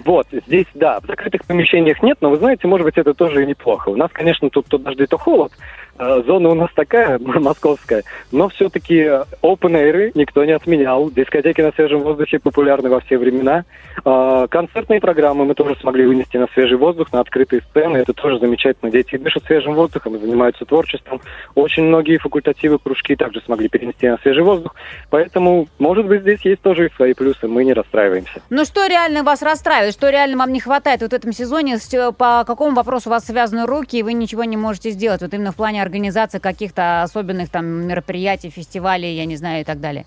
Вот, здесь, да, в закрытых помещениях нет, но вы знаете, может быть, это тоже и неплохо. У нас, конечно, тут то дожди, то холод. Э, Зона у нас такая, (laughs) московская, но все-таки open air никто не отменял. Дискотеки на свежем воздухе популярны во все времена. Э, Концертные программы мы тоже смогли вынести на свежий воздух, на открытые сцены. Это тоже замечательно. Дети дышат свежим воздухом и занимаются творчеством. Очень многие факультативы, кружки также смогли перенести на свежий воздух. Поэтому, может быть, здесь есть тоже свои плюсы. Мы не расстраиваемся. Ну что реально вас расстраивает? Что реально вам не хватает вот в этом сезоне? Э, По какому вопросу у вас связаны руки, и вы ничего не можете сделать? Вот именно в плане организации каких-то особенных там мероприятий, фестивалей, я не знаю, и так далее.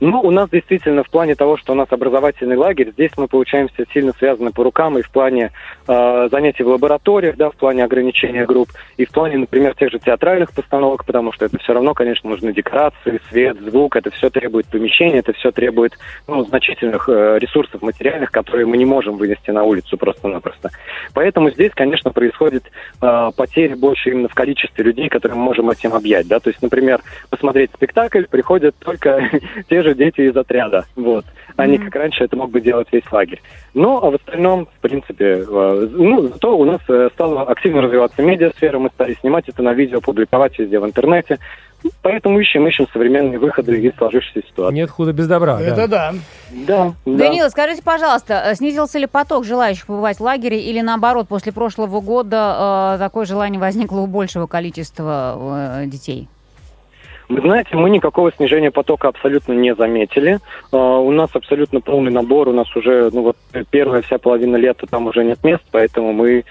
Ну, у нас действительно в плане того, что у нас образовательный лагерь, здесь мы получаемся сильно связаны по рукам и в плане э, занятий в лабораториях, да, в плане ограничения групп, и в плане, например, тех же театральных постановок, потому что это все равно, конечно, нужны декорации, свет, звук, это все требует помещения, это все требует ну, значительных э, ресурсов материальных, которые мы не можем вынести на улицу просто-напросто. Поэтому здесь, конечно, происходит э, потери больше именно в количестве людей, которые мы можем этим объять, да, то есть, например, посмотреть спектакль приходят только (laughs) те же дети из отряда, вот, а не как раньше это мог бы делать весь лагерь. Ну, а в остальном, в принципе, э, ну, зато у нас э, стала активно развиваться медиасфера, мы стали снимать это на видео, публиковать везде в интернете, поэтому ищем, ищем современные выходы из сложившейся ситуации. Нет худа без добра. Это да. Да, да. Данила, скажите, пожалуйста, э, снизился ли поток желающих побывать в лагере или наоборот, после прошлого года э, такое желание возникло у большего количества э, детей? Вы знаете, мы никакого снижения потока абсолютно не заметили. А, у нас абсолютно полный набор, у нас уже, ну вот, первая вся половина лета там уже нет мест, поэтому мы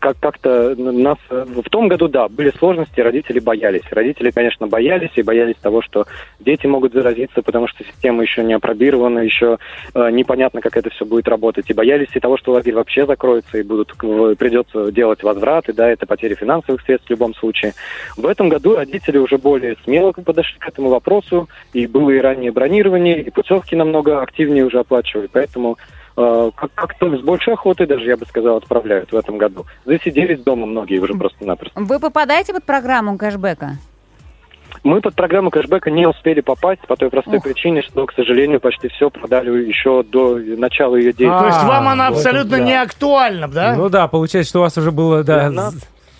как- как-то нас... э, В том году, да, были сложности, родители боялись. Родители, конечно, боялись и боялись того, что дети могут заразиться, потому что система еще не опробирована, еще э, непонятно, как это все будет работать. И боялись и того, что лагерь вообще закроется, и будут, э, придется делать возвраты, да, это потеря финансовых средств в любом случае. В этом году родители уже более смело подошли к этому вопросу, и было и раннее бронирование, и путевки намного активнее уже оплачивали, поэтому э, как- как-то с большей охотой даже, я бы сказал, отправляют в этом году. Засиделись дома многие уже просто-напросто. Вы попадаете под программу кэшбэка? Мы под программу кэшбэка не успели попасть по той простой Ух. причине, что, к сожалению, почти все продали еще до начала ее деятельности. То есть А, вам она вот абсолютно да. не актуальна, да? Ну да, получается, что у вас уже было, да, нас-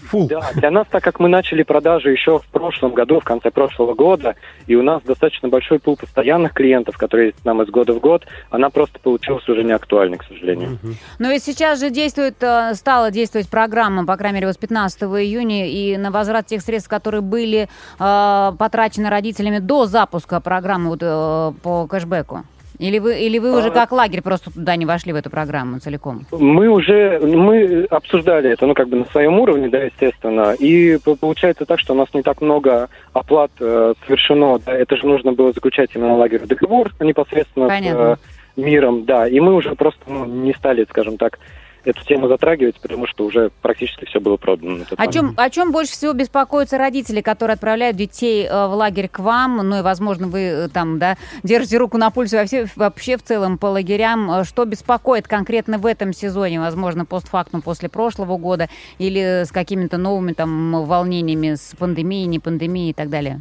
фу. Да, для нас, так как мы начали продажи еще в прошлом году, в конце прошлого года, и у нас достаточно большой пул постоянных клиентов, которые есть нам из года в год, она просто получилась уже не актуальной, к сожалению. Но ведь сейчас же действует, э, стала действовать программа, по крайней мере, вот с 15 июня, и на возврат тех средств, которые были э, потрачены родителями до запуска программы вот, э, по кэшбэку. Или вы, или вы уже А. как лагерь просто туда не вошли в эту программу целиком? Мы уже мы обсуждали это, ну, как бы на своем уровне, да, естественно. И по- получается так, что у нас не так много оплат э, совершено. Да, это же нужно было заключать именно лагерь договор непосредственно Понятно. с э, миром, да. И мы уже просто ну, не стали, скажем так, эту тему затрагивать, потому что уже практически все было продано. О момент. чем, о чем больше всего беспокоятся родители, которые отправляют детей э, в лагерь к вам? Ну и, возможно, вы э, там, да, держите руку на пульсе вообще, вообще в целом по лагерям. Э, Что беспокоит конкретно в этом сезоне? Возможно, постфактум после прошлого года или с какими-то новыми там волнениями с пандемией, не пандемией и так далее?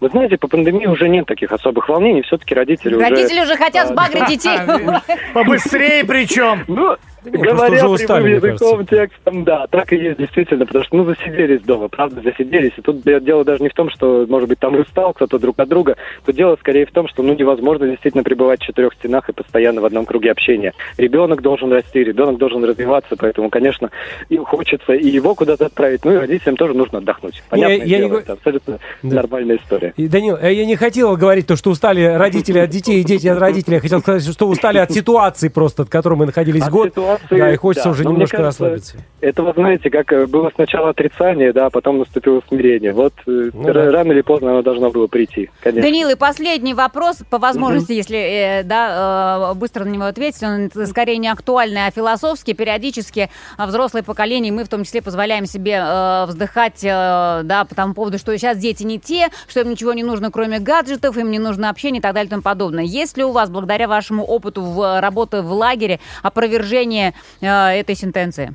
Вы знаете, по пандемии уже нет таких особых волнений. Все-таки родители, уже... Родители уже хотят сбагрить детей. (laughs) Побыстрее причем. Ну, не, говоря просто уже устали, языком, текстом, да, так и есть, действительно, потому что, ну, засиделись дома, правда, засиделись. И тут де- дело даже не в том, что, может быть, там устал кто-то друг от друга, тут дело скорее в том, что, ну, невозможно действительно пребывать в четырех стенах и постоянно в одном круге общения. Ребенок должен расти, ребенок должен развиваться, поэтому, конечно, и хочется и его куда-то отправить, ну, и родителям тоже нужно отдохнуть. Понятное я не дело, го- это абсолютно Да. нормальная история. И, Данил, э, я не хотел говорить то, что устали родители от детей и дети от родителей. Я хотел сказать, что устали от ситуации просто, от которой мы находились От год. ситуации, да, и хочется да. уже Но немножко кажется, расслабиться. Это, вы знаете, как э, было сначала отрицание, да, а потом наступило смирение. Вот э, Ну р- да. рано или поздно оно должно было прийти, конечно. Данил, и последний вопрос, по возможности, если э, да, э, быстро на него ответить, он скорее не актуальный, а философский. Периодически взрослое поколение, мы в том числе позволяем себе э, вздыхать э, да, по тому поводу, что сейчас дети не те, что им ничего не нужно, кроме гаджетов, им не нужно общение и так далее и тому подобное. Есть ли у вас, благодаря вашему опыту в, работы в лагере, опровержение э, этой сентенции?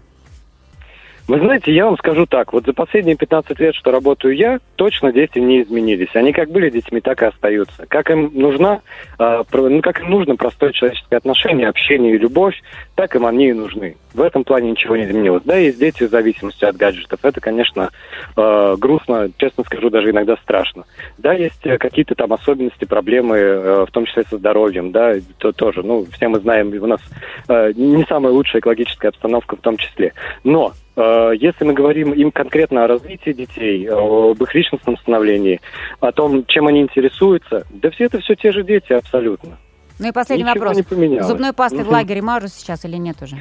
Вы знаете, я вам скажу так, вот за последние 15 лет, что работаю я, точно дети не изменились. Они как были детьми, так и остаются. Как им нужна, э, ну, как им нужно простое человеческое отношение, общение и любовь, так им они и нужны. В этом плане ничего не изменилось. Да, есть дети с зависимостью от гаджетов. Это, конечно, э, грустно, честно скажу, даже иногда страшно. Да, есть э, какие-то там особенности, проблемы, э, в том числе со здоровьем, да, то тоже, ну, все мы знаем, у нас э, не самая лучшая экологическая обстановка в том числе. Но э, если мы говорим им конкретно о развитии детей, об их личностном становлении, о том, чем они интересуются, да все это все те же дети абсолютно. Ну и последний Ничего вопрос. Зубной пастой в лагере мажут сейчас или нет уже?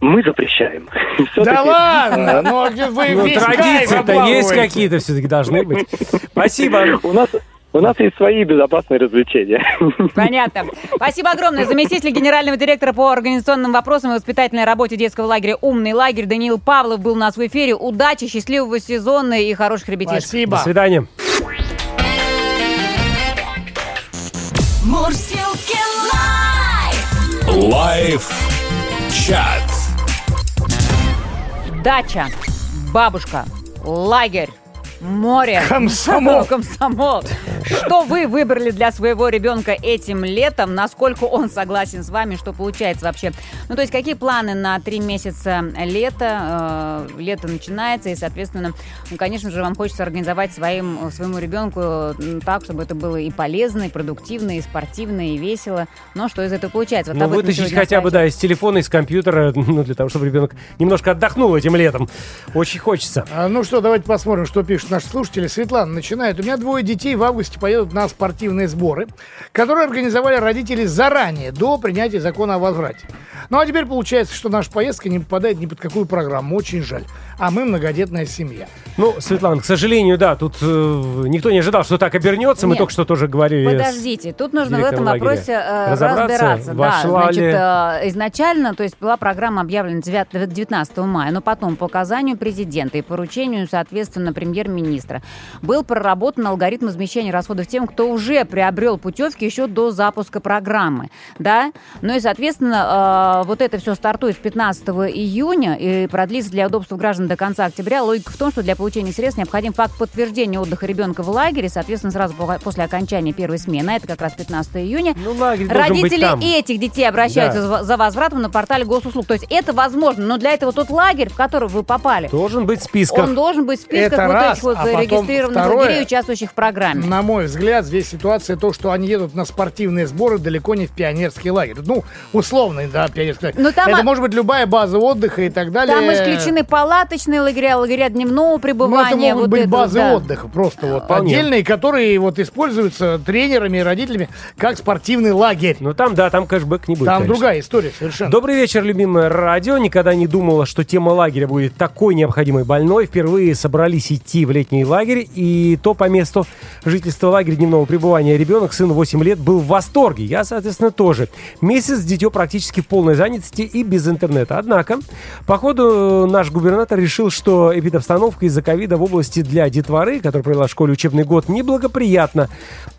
Мы запрещаем. (laughs) Да ладно, ну а вы Ну, традиции-то есть какие-то все-таки должны быть. Спасибо. У нас, у нас есть свои безопасные развлечения. (laughs) Понятно. Спасибо огромное. Заместитель генерального директора по организационным вопросам и воспитательной работе детского лагеря «Умный лагерь» Даниил Павлов был у нас в эфире. Удачи, счастливого сезона и хороших ребятишек. Спасибо. До свидания. Мурзилки Live. Live chat. Дача, бабушка, лагерь, море. Комсомол. (laughs) Комсомол. Что вы выбрали для своего ребенка этим летом? Насколько он согласен с вами? Что получается вообще? Ну, то есть, какие планы на три месяца лета? Э, лето начинается, и, соответственно, ну, конечно же, вам хочется организовать своим, своему ребенку так, чтобы это было и полезно, и продуктивно, и спортивно, и весело. Но что из этого получается? Вот Ну, вытащить хотя бы, да, из телефона, из компьютера, (laughs) ну, для того, чтобы ребенок немножко отдохнул этим летом. Очень хочется. А, ну что, давайте посмотрим, что пишут наши слушатели. Светлана начинает. У меня двое детей в августе поедут на спортивные сборы, которые организовали родители заранее, до принятия закона о возврате. Ну а теперь получается, что наша поездка не попадает ни под какую программу. Очень жаль. А мы многодетная семья. Ну, Светлана, к сожалению, да, тут э, никто не ожидал, что так обернется. Мы Нет. только что тоже говорили. Подождите, тут нужно в этом вопросе э, Разобраться, разбираться. Да, вошла значит, ли- э, изначально, то есть была программа объявлена 9 19 мая, но потом по указанию президента и поручению, соответственно, премьер-министра был проработан алгоритм измещения расходов тем, кто уже приобрел путевки еще до запуска программы, да. Ну и, соответственно, э, вот это все стартует с 15 июня и продлится для удобства граждан до конца октября. Логика в том, что для получения средств необходим факт подтверждения отдыха ребенка в лагере, соответственно, сразу по- после окончания первой смены, а это как раз 15 июня. Ну, Родители этих детей обращаются Да. за- за возвратом на портале госуслуг. То есть это возможно, но для этого тот лагерь, в который вы попали, Должен быть в списках. он должен быть в списках Это вот раз, этих вот а потом зарегистрированных второе. лагерей, участвующих в программе. На мой взгляд, здесь ситуация то, что они едут на спортивные сборы далеко не в пионерский лагерь. Ну, условный, да, пионерский лагерь. Ну, там, Это а- может быть любая база отдыха и так далее. Там исключены палаточные лагеря, лагеря дневного Ну, это пребывания. могут вот быть это базы да. отдыха просто вот Вполне. отдельные, которые вот используются тренерами и родителями как спортивный лагерь. Ну, там, да, там кэшбэк не будет, Там конечно. другая история совершенно. Добрый вечер, любимое радио. Никогда не думала, что тема лагеря будет такой необходимой больной. Впервые собрались идти в летний лагерь, и то по месту жительства лагеря дневного пребывания ребенок, сын 8 лет, был в восторге. Я, соответственно, тоже. Месяц дитё практически в полной занятости и без интернета. Однако, походу, наш губернатор решил, что эпидобстановка из-за ковида в области для детворы, которая провела в школе учебный год, неблагоприятна.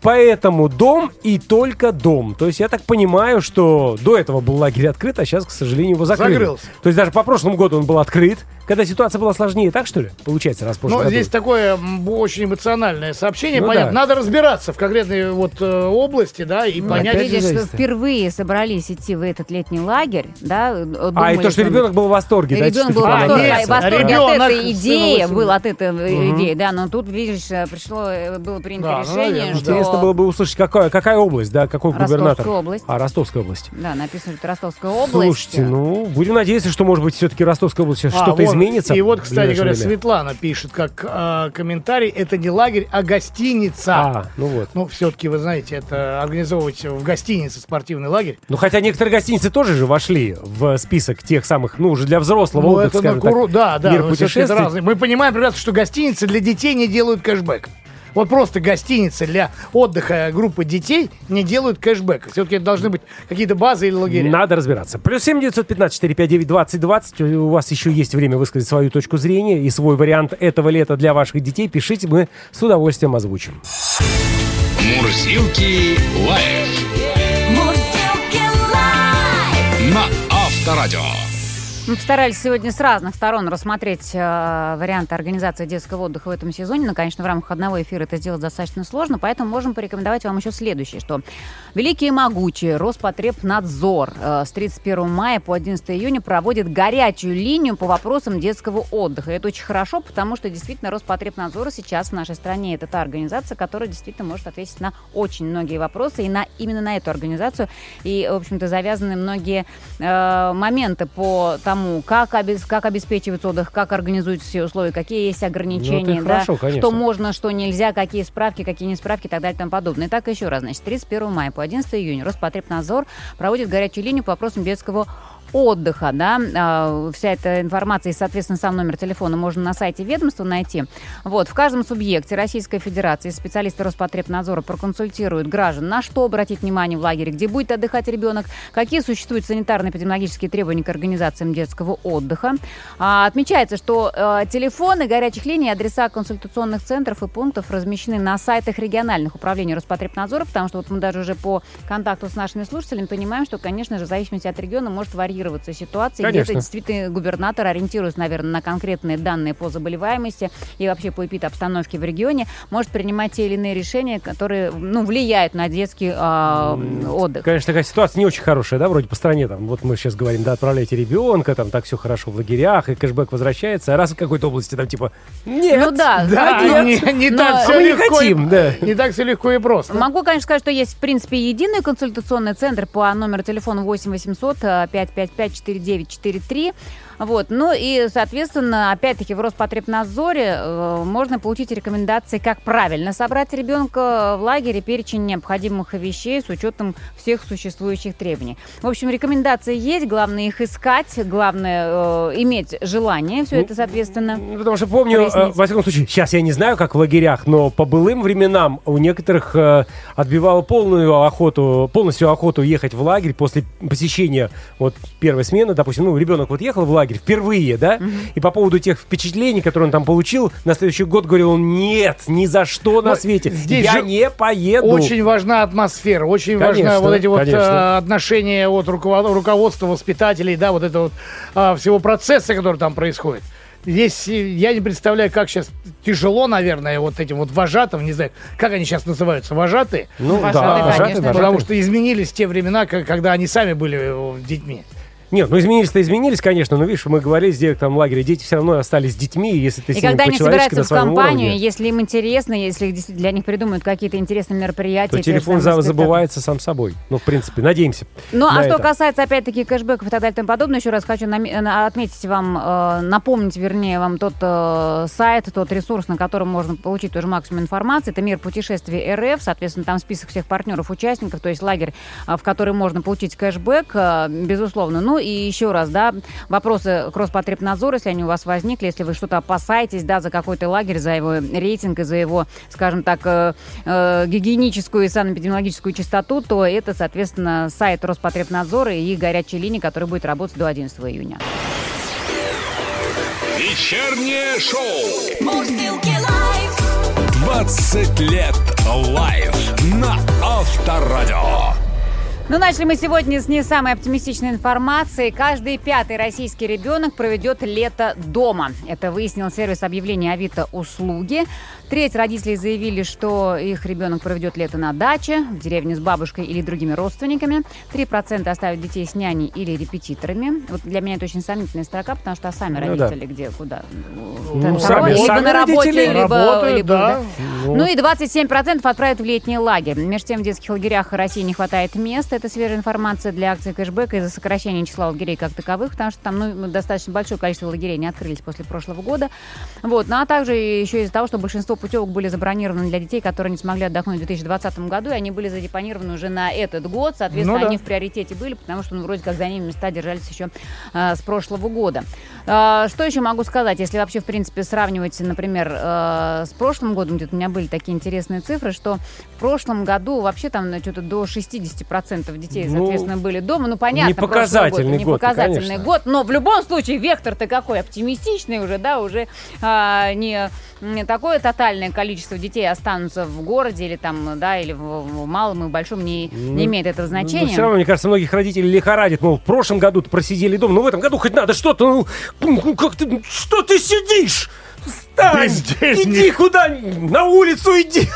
Поэтому дом и только дом. То есть я так понимаю, что до этого был лагерь открыт, а сейчас, к сожалению, его закрыли. Закрылся. То есть даже по прошлому году он был открыт, когда ситуация была сложнее, так что ли? Получается, раз в прошлом Но году. здесь такое очень эмоциональное сообщение. Ну Понятно, да. надо разбираться в конкретной вот э, области, да, и Ну, понять. видишь, что впервые собрались идти в этот летний лагерь, да, э, А, и думали, то, что ребенок был в восторге, да, Ребенок был в Степан А, восторге, нет, в восторге ребенок от этой идеи, был от этой э, идеи, да, но тут, видишь, пришло, было принято Да, ну, решение, наверное, что... Интересно было бы услышать, какая, какая область, да, какой Ростовская губернатор. область. А, Ростовская область. Да, написано, что Ростовская область. Слушайте, ну, будем надеяться, что, может быть, все-таки Ростовская область сейчас А, что-то вон, изменится. И вот, кстати говоря, время. Светлана пишет, как э, комментарий, это не лагерь, а гостиница. А, ну вот. Ну, все-таки, вы знаете, это организовывать в гостинице спортивный лагерь. Ну, хотя некоторые гостиницы тоже же вошли в список тех самых, ну, уже для взрослого Ну, отдыха, это скажем так, куру... Да, да, мир путешествий. Мы понимаем, ребята, что гостиницы для детей не делают кэшбэк. Вот просто гостиницы для отдыха группы детей не делают кэшбэк. Все-таки это должны быть какие-то базы или лагеря. Надо разбираться. Плюс семь девятьсот пятнадцать четыре пять девять двадцать двадцать. У вас еще есть время высказать свою точку зрения и свой вариант этого лета для ваших детей. Пишите, мы с удовольствием озвучим. Мурзилки лайф Мурзилки лайф. на Авторадио. Мы постарались сегодня с разных сторон рассмотреть э, варианты организации детского отдыха в этом сезоне. Но, конечно, в рамках одного эфира это сделать достаточно сложно, поэтому можем порекомендовать вам еще следующее, что Великий и могучий Роспотребнадзор э, с 31 мая по 11 июня проводит горячую линию по вопросам детского отдыха. И это очень хорошо, потому что действительно Роспотребнадзор сейчас в нашей стране это та организация, которая действительно может ответить на очень многие вопросы и на именно на эту организацию. И, в общем-то, завязаны многие э, моменты по тому, как, обес- как обеспечивается отдых, как организуются все условия, какие есть ограничения, Ну, да, хорошо, конечно. что можно, что нельзя, какие справки, какие не справки и так далее и тому подобное. Итак, еще раз, значит, 31 мая по 11 июня Роспотребнадзор проводит горячую линию по вопросам детского отдыха, да, А, вся эта информация и, соответственно, сам номер телефона можно на сайте ведомства найти. Вот, в каждом субъекте Российской Федерации специалисты Роспотребнадзора проконсультируют граждан, на что обратить внимание в лагере, где будет отдыхать ребенок, какие существуют санитарно-эпидемиологические требования к организациям детского отдыха. А, отмечается, что э, телефоны горячих линий, адреса консультационных центров и пунктов размещены на сайтах региональных управлений Роспотребнадзора, потому что вот мы даже уже по контакту с нашими слушателями понимаем, что, конечно же, в зависимости от региона может варьироваться контролироваться ситуация. Конечно. Где-то действительно губернатор, ориентируясь, наверное, на конкретные данные по заболеваемости и вообще по эпид-обстановке в регионе, может принимать те или иные решения, которые ну, влияют на детский а, отдых. Конечно, такая ситуация не очень хорошая, да, вроде по стране, там, вот мы сейчас говорим, да, отправляйте ребенка, там, так все хорошо в лагерях, и кэшбэк возвращается, а раз в какой-то области там, типа, нет, Ну да, Да, нет. не, (laughs) не Но так все мы не легко. хотим, и, да. Не так все легко и просто. Могу, конечно, сказать, что есть, в принципе, единый консультационный центр по номеру телефона 8 800 555 4943. Вот. Ну и, соответственно, опять-таки в Роспотребнадзоре э, можно получить рекомендации, как правильно собрать ребенка в лагере, перечень необходимых вещей с учетом всех существующих требований. В общем, рекомендации есть, главное их искать, главное э, иметь желание, все это, соответственно. Ну, Потому что помню, э, во всяком случае, сейчас я не знаю, как в лагерях, но по былым временам у некоторых э, отбивало полную охоту, полностью охоту ехать в лагерь после посещения вот первой смены, допустим, ну, ребенок вот ехал в лагерь впервые, да, и по поводу тех впечатлений, которые он там получил, на следующий год говорил он, нет, ни за что на Ну, свете, здесь я не поеду. Очень важна атмосфера, очень Конечно, важны вот эти вот конечно. э, отношения от руковод- руководства, воспитателей, да, вот это вот а, всего процесса, который там происходит. Здесь э, я не представляю, как сейчас тяжело, наверное, вот этим вот вожатым, не знаю, как они сейчас называются, вожатые, Ну, Вожатые, да, вожатые, да. вожатые. потому что изменились те времена, когда они сами были э, детьми. Нет, ну изменились-то изменились, конечно, но видишь, мы говорили с директором лагеря, дети все равно остались детьми, если ты И с ними когда они собираются в компанию, уровне, если им интересно, если их для них придумают какие-то интересные мероприятия, то телефон за- забывается сам собой. Ну, в принципе, надеемся. Ну, а на что это. касается, опять-таки, кэшбэков и так далее и тому подобное, еще раз хочу на- отметить вам, э, напомнить, вернее, вам тот э, сайт, тот ресурс, на котором можно получить тоже максимум информации. Это мир путешествий РФ, соответственно, там список всех партнеров, участников, то есть лагерь, э, в который можно получить кэшбэк, э, безусловно. Ну, и еще раз, да, вопросы к Роспотребнадзору, если они у вас возникли, если вы что-то опасаетесь, да, за какой-то лагерь, за его рейтинг и за его, скажем так, э, э, гигиеническую и санэпидемиологическую чистоту, то это, соответственно, сайт Роспотребнадзора и горячая линия, которая будет работать до 11 июня. Вечернее шоу. Мурзилки Live. 20 лет live на Авторадио. Ну, начали мы сегодня с не самой оптимистичной информации. Каждый пятый российский ребенок проведет лето дома. Это выяснил сервис объявлений Авито услуги. Треть родителей заявили, что их ребенок проведет лето на даче, в деревне с бабушкой или другими родственниками. 3% оставят детей с няней или репетиторами. Вот для меня это очень сомнительная строка, потому что сами Ну да. родители где, куда? Ну, Там сами- либо сами на работе, либо, работают, либо- да. Ну и 27% отправят в летний лагерь. Между тем, в детских лагерях России не хватает места. Это свежая информация для акции кэшбэка из-за сокращения числа лагерей как таковых, потому что там ну, достаточно большое количество лагерей не открылись после прошлого года. Вот. Ну а также еще из-за того, что большинство путевок были забронированы для детей, которые не смогли отдохнуть в 2020 году, и они были задепонированы уже на этот год. Соответственно, Ну да. они в приоритете были, потому что ну, вроде как за ними места держались еще э, с прошлого года. Э, что еще могу сказать, если вообще, в принципе, сравнивать, например, э, с прошлым годом, где-то у меня были такие интересные цифры, что в прошлом году вообще там ну, что-то до 60% детей, Ну, соответственно, были дома. Ну, понятно, не показательный не год, показательный конечно. год, но в любом случае вектор-то какой оптимистичный уже, да, уже а, не, не такое тотальное количество детей останутся в городе или там, да, или в, в малом и большом не, не имеет этого значения. все равно, мне кажется, многих родителей лихорадит. Мол, в прошлом году просидели дома, ну в этом году хоть надо что-то, ну, ну, как ты, ну, что ты сидишь? Встань, Бездельник. иди куда, на улицу иди,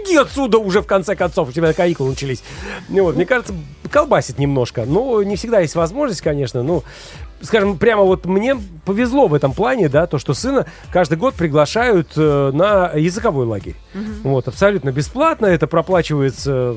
иди отсюда уже в конце концов, у тебя каникулы начались. Ну, вот, мне кажется, колбасит немножко, но не всегда есть возможность, конечно, ну, скажем, прямо вот мне повезло в этом плане, да, то, что сына каждый год приглашают э, на языковой лагерь. Вот, абсолютно бесплатно, это проплачивается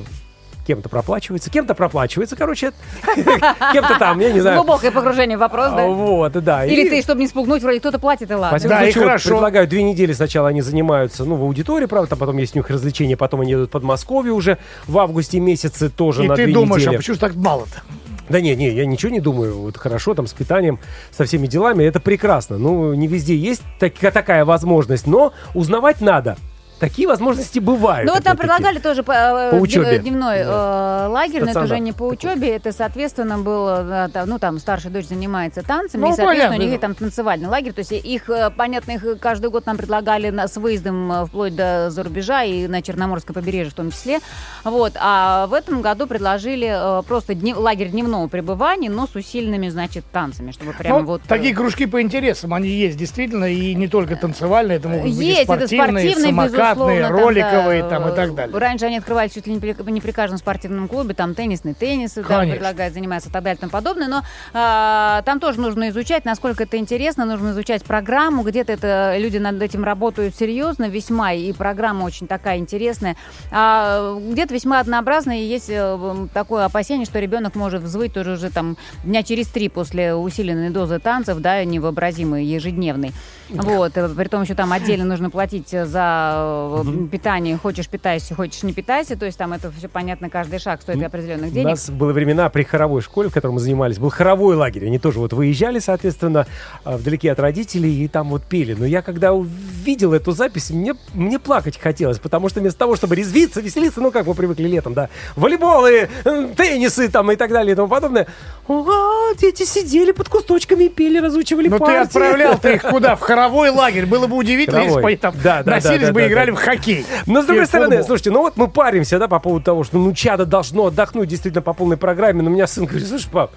кем-то проплачивается, кем-то проплачивается, короче, (laughs) кем-то там, я не знаю. Глубокое погружение в вопрос, да? Вот, да. Или И, ты, чтобы не спугнуть, вроде кто-то платит, и ладно. Да, и хорошо. предлагают две недели сначала они занимаются, ну, в аудитории, правда, там потом есть у них развлечения, потом они едут в Подмосковье уже в августе месяце тоже И на ты две думаешь, недели. а почему же так мало-то? Да не, не, я ничего не думаю. Вот хорошо, там с питанием, со всеми делами, это прекрасно. Ну, не везде есть так- такая возможность, но узнавать надо. Такие возможности бывают. Ну вот нам предлагали тоже по, э, По учебе. дневной э, лагерь, но это Стационар. уже не по учебе, это, соответственно, было, э, ну там старшая дочь занимается танцами, Ну, и, соответственно, понятно. у них там танцевальный лагерь, то есть их, э, понятно, их каждый год нам предлагали на- с выездом вплоть до за рубежа и на Черноморское побережье в том числе, вот, а в этом году предложили просто дне- лагерь дневного пребывания, но с усиленными, значит, танцами, чтобы прямо Ну, вот... такие кружки по интересам, они есть действительно, и не только танцевальные, это могут быть и Есть, это спортивные, спортивные, самокатные, безусловно, роликовые да, там и так э, далее. Раньше они открывали чуть ли не при, не при каждом спортивном клубе, там теннисный теннис, Конечно. предлагают заниматься и так далее и тому подобное, но а, там тоже нужно изучать, насколько это интересно, нужно изучать программу, где-то это люди над этим работают серьезно, весьма, и программа очень такая интересная, а где-то весьма однообразная, и есть э, такое опасение, что ребенок может взвыть тоже уже там дня через три после усиленной дозы танцев, да, невообразимой, ежедневной. Вот, э, при том еще там отдельно нужно платить за э, питание, хочешь питайся, хочешь не питайся, то есть там это все понятно, каждый шаг стоит определенных У денег. нас было времена при хоровой школе, в которой мы занимались, был хоровой лагерь. Они тоже вот выезжали, соответственно, а, вдалеке от родителей и там вот пели. Но я когда увидел эту запись, мне, мне плакать хотелось, потому что вместо того, чтобы резвиться, веселиться, ну как мы привыкли летом, да, волейболы, э, теннисы там и так далее и тому подобное, а, дети сидели под кусточками и пели, разучивали Но Ну, ты партии. отправлял-то их куда? В хоровой лагерь. Было бы удивительно, если бы Хоровой. они там Да, да, носились да, да, бы и да, играли да. в хоккей. Но с другой И в стороны, футбол. слушайте, ну вот мы паримся, да, по поводу того, что ну чадо должно отдохнуть действительно по полной программе, но у меня сын говорит, слушай, пап,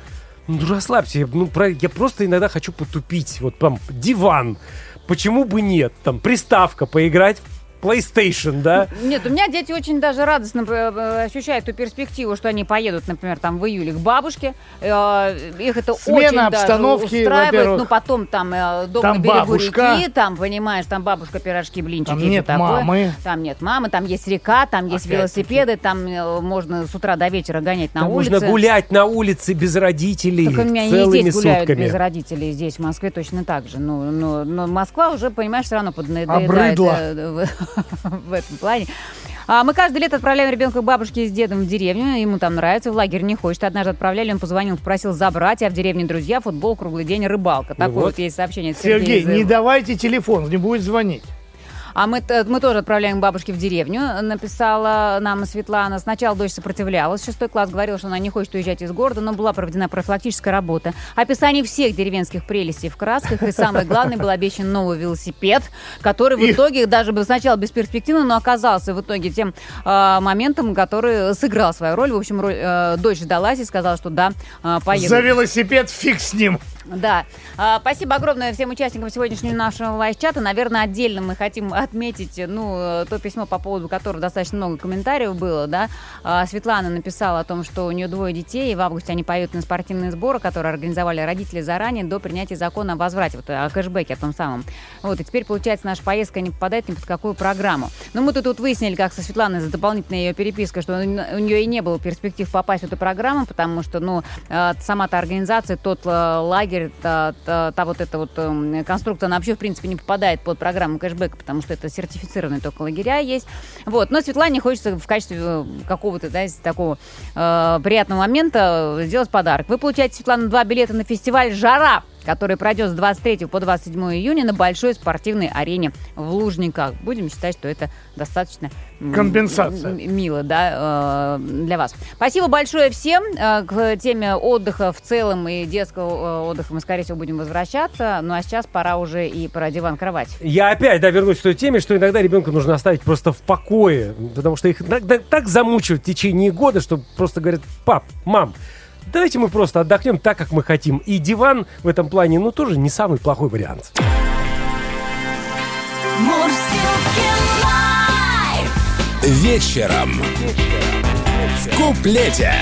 ну расслабься, я, ну, про- я просто иногда хочу потупить, вот там диван, почему бы нет, там приставка, поиграть PlayStation, да? Нет, у меня дети очень даже радостно э, э, ощущают ту перспективу, что они поедут, например, там в июле к бабушке. Э, Их это Смена очень даже обстановки, устраивает. во-первых. Ну, потом там дом Там на берегу бабушка. реки, там, понимаешь, там бабушка, пирожки, блинчики. Там нет такое. мамы. Там нет мамы, там есть река, там есть Опять-таки. велосипеды, там э, можно с утра до вечера гонять на Там улице. можно гулять на улице без родителей Так у меня и здесь гуляют сутками. без родителей, здесь, в Москве, точно так же. Ну, но, но Москва уже, понимаешь, все равно поднадоедает Обрыдла. (laughs) (laughs) в, этом плане. А мы каждое лето отправляем ребенка к бабушке с дедом в деревню. Ему там нравится, в лагерь не хочет. Однажды отправляли, он позвонил, попросил забрать, а в деревне друзья, футбол, круглый день, рыбалка. Такое вот. вот есть сообщение. Сергей, Сергея из- не давайте телефон, не будет звонить. А мы, мы тоже отправляем бабушке в деревню, написала нам Светлана. Сначала дочь сопротивлялась. Шестой класс говорила, что она не хочет уезжать из города, но была проведена профилактическая работа. Описание всех деревенских прелестей в красках. И самое главное, был обещан новый велосипед, который в итоге даже был сначала бесперспективно, но оказался в итоге тем э, моментом, который сыграл свою роль. В общем, роль, э, дочь сдалась и сказала, что да, э, поеду. За велосипед фиг с ним. Да. А, спасибо огромное всем участникам сегодняшнего нашего лайв-чата. Наверное, отдельно мы хотим отметить, ну, э, то письмо, по поводу которого достаточно много комментариев было, да. А, Светлана написала о том, что у нее двое детей, и в августе они поют на спортивные сборы, которые организовали родители заранее до принятия закона о возврате, вот о кэшбэке, о том самом. Вот, и теперь, получается, наша поездка не попадает ни под какую программу. Но мы тут вот выяснили, как со Светланой за дополнительной ее перепиской, что у нее и не было перспектив попасть в эту программу, потому что, ну, э, сама-то организация, тот э, лагерь, та, та- та вот эта вот эм, конструкция, она вообще, в принципе, не попадает под программу кэшбэка, потому что это сертифицированные только лагеря есть. Вот. Но Светлане хочется в качестве э, какого-то, да, такого э, приятного момента сделать подарок. Вы получаете, Светлана, два билета на фестиваль «Жара», который пройдет с 23 по 27 июня на большой спортивной арене в Лужниках. Будем считать, что это достаточно Компенсация. мило, да, э, для вас. Спасибо большое всем. Э, К теме отдыха в целом и детского э, отдыха мы, скорее всего, будем возвращаться. Ну а сейчас пора уже и про диван-кровать. Я опять, да, вернусь к той теме, что иногда ребенка нужно оставить просто в покое, потому что их иногда так замучают в течение года, что просто говорят, пап, мам, давайте мы просто отдохнем так, как мы хотим. И диван в этом плане, ну, тоже не самый плохой вариант. Вечером. В куплете.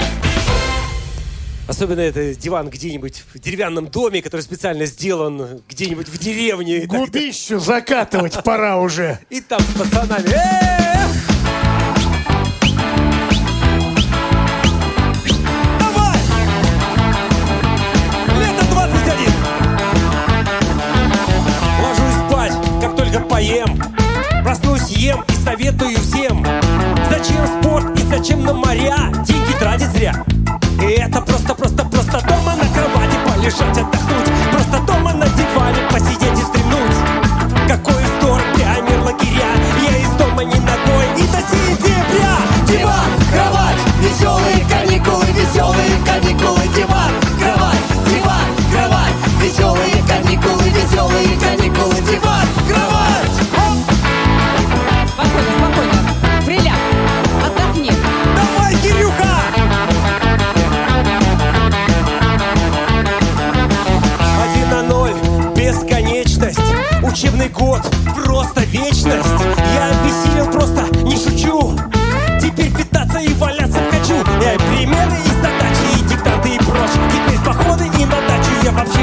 Особенно это диван где-нибудь в деревянном доме, который специально сделан где-нибудь в деревне. Губищу закатывать пора уже. (laughs) и там с пацанами. Эх! Поем. Проснусь, ем и советую всем. Зачем спорт и зачем на моря? Деньги тратить зря. И это просто-просто просто дома на кровати полежать, отдохнуть.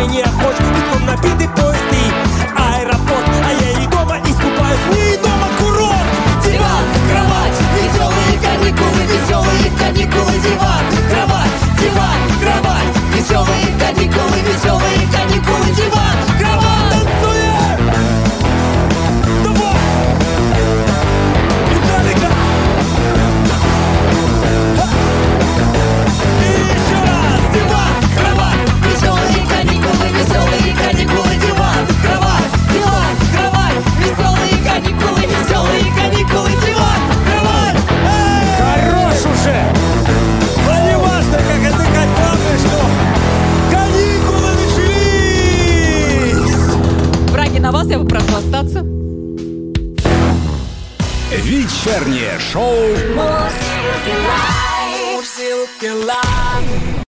не охоч Теплом набитый поезд и аэропорт А я и дома искупаюсь, не дома курорт Диван, кровать, веселые каникулы Веселые каникулы, диван, кровать Диван, кровать, веселые каникулы вечернее шоу «Мурзилки лайв».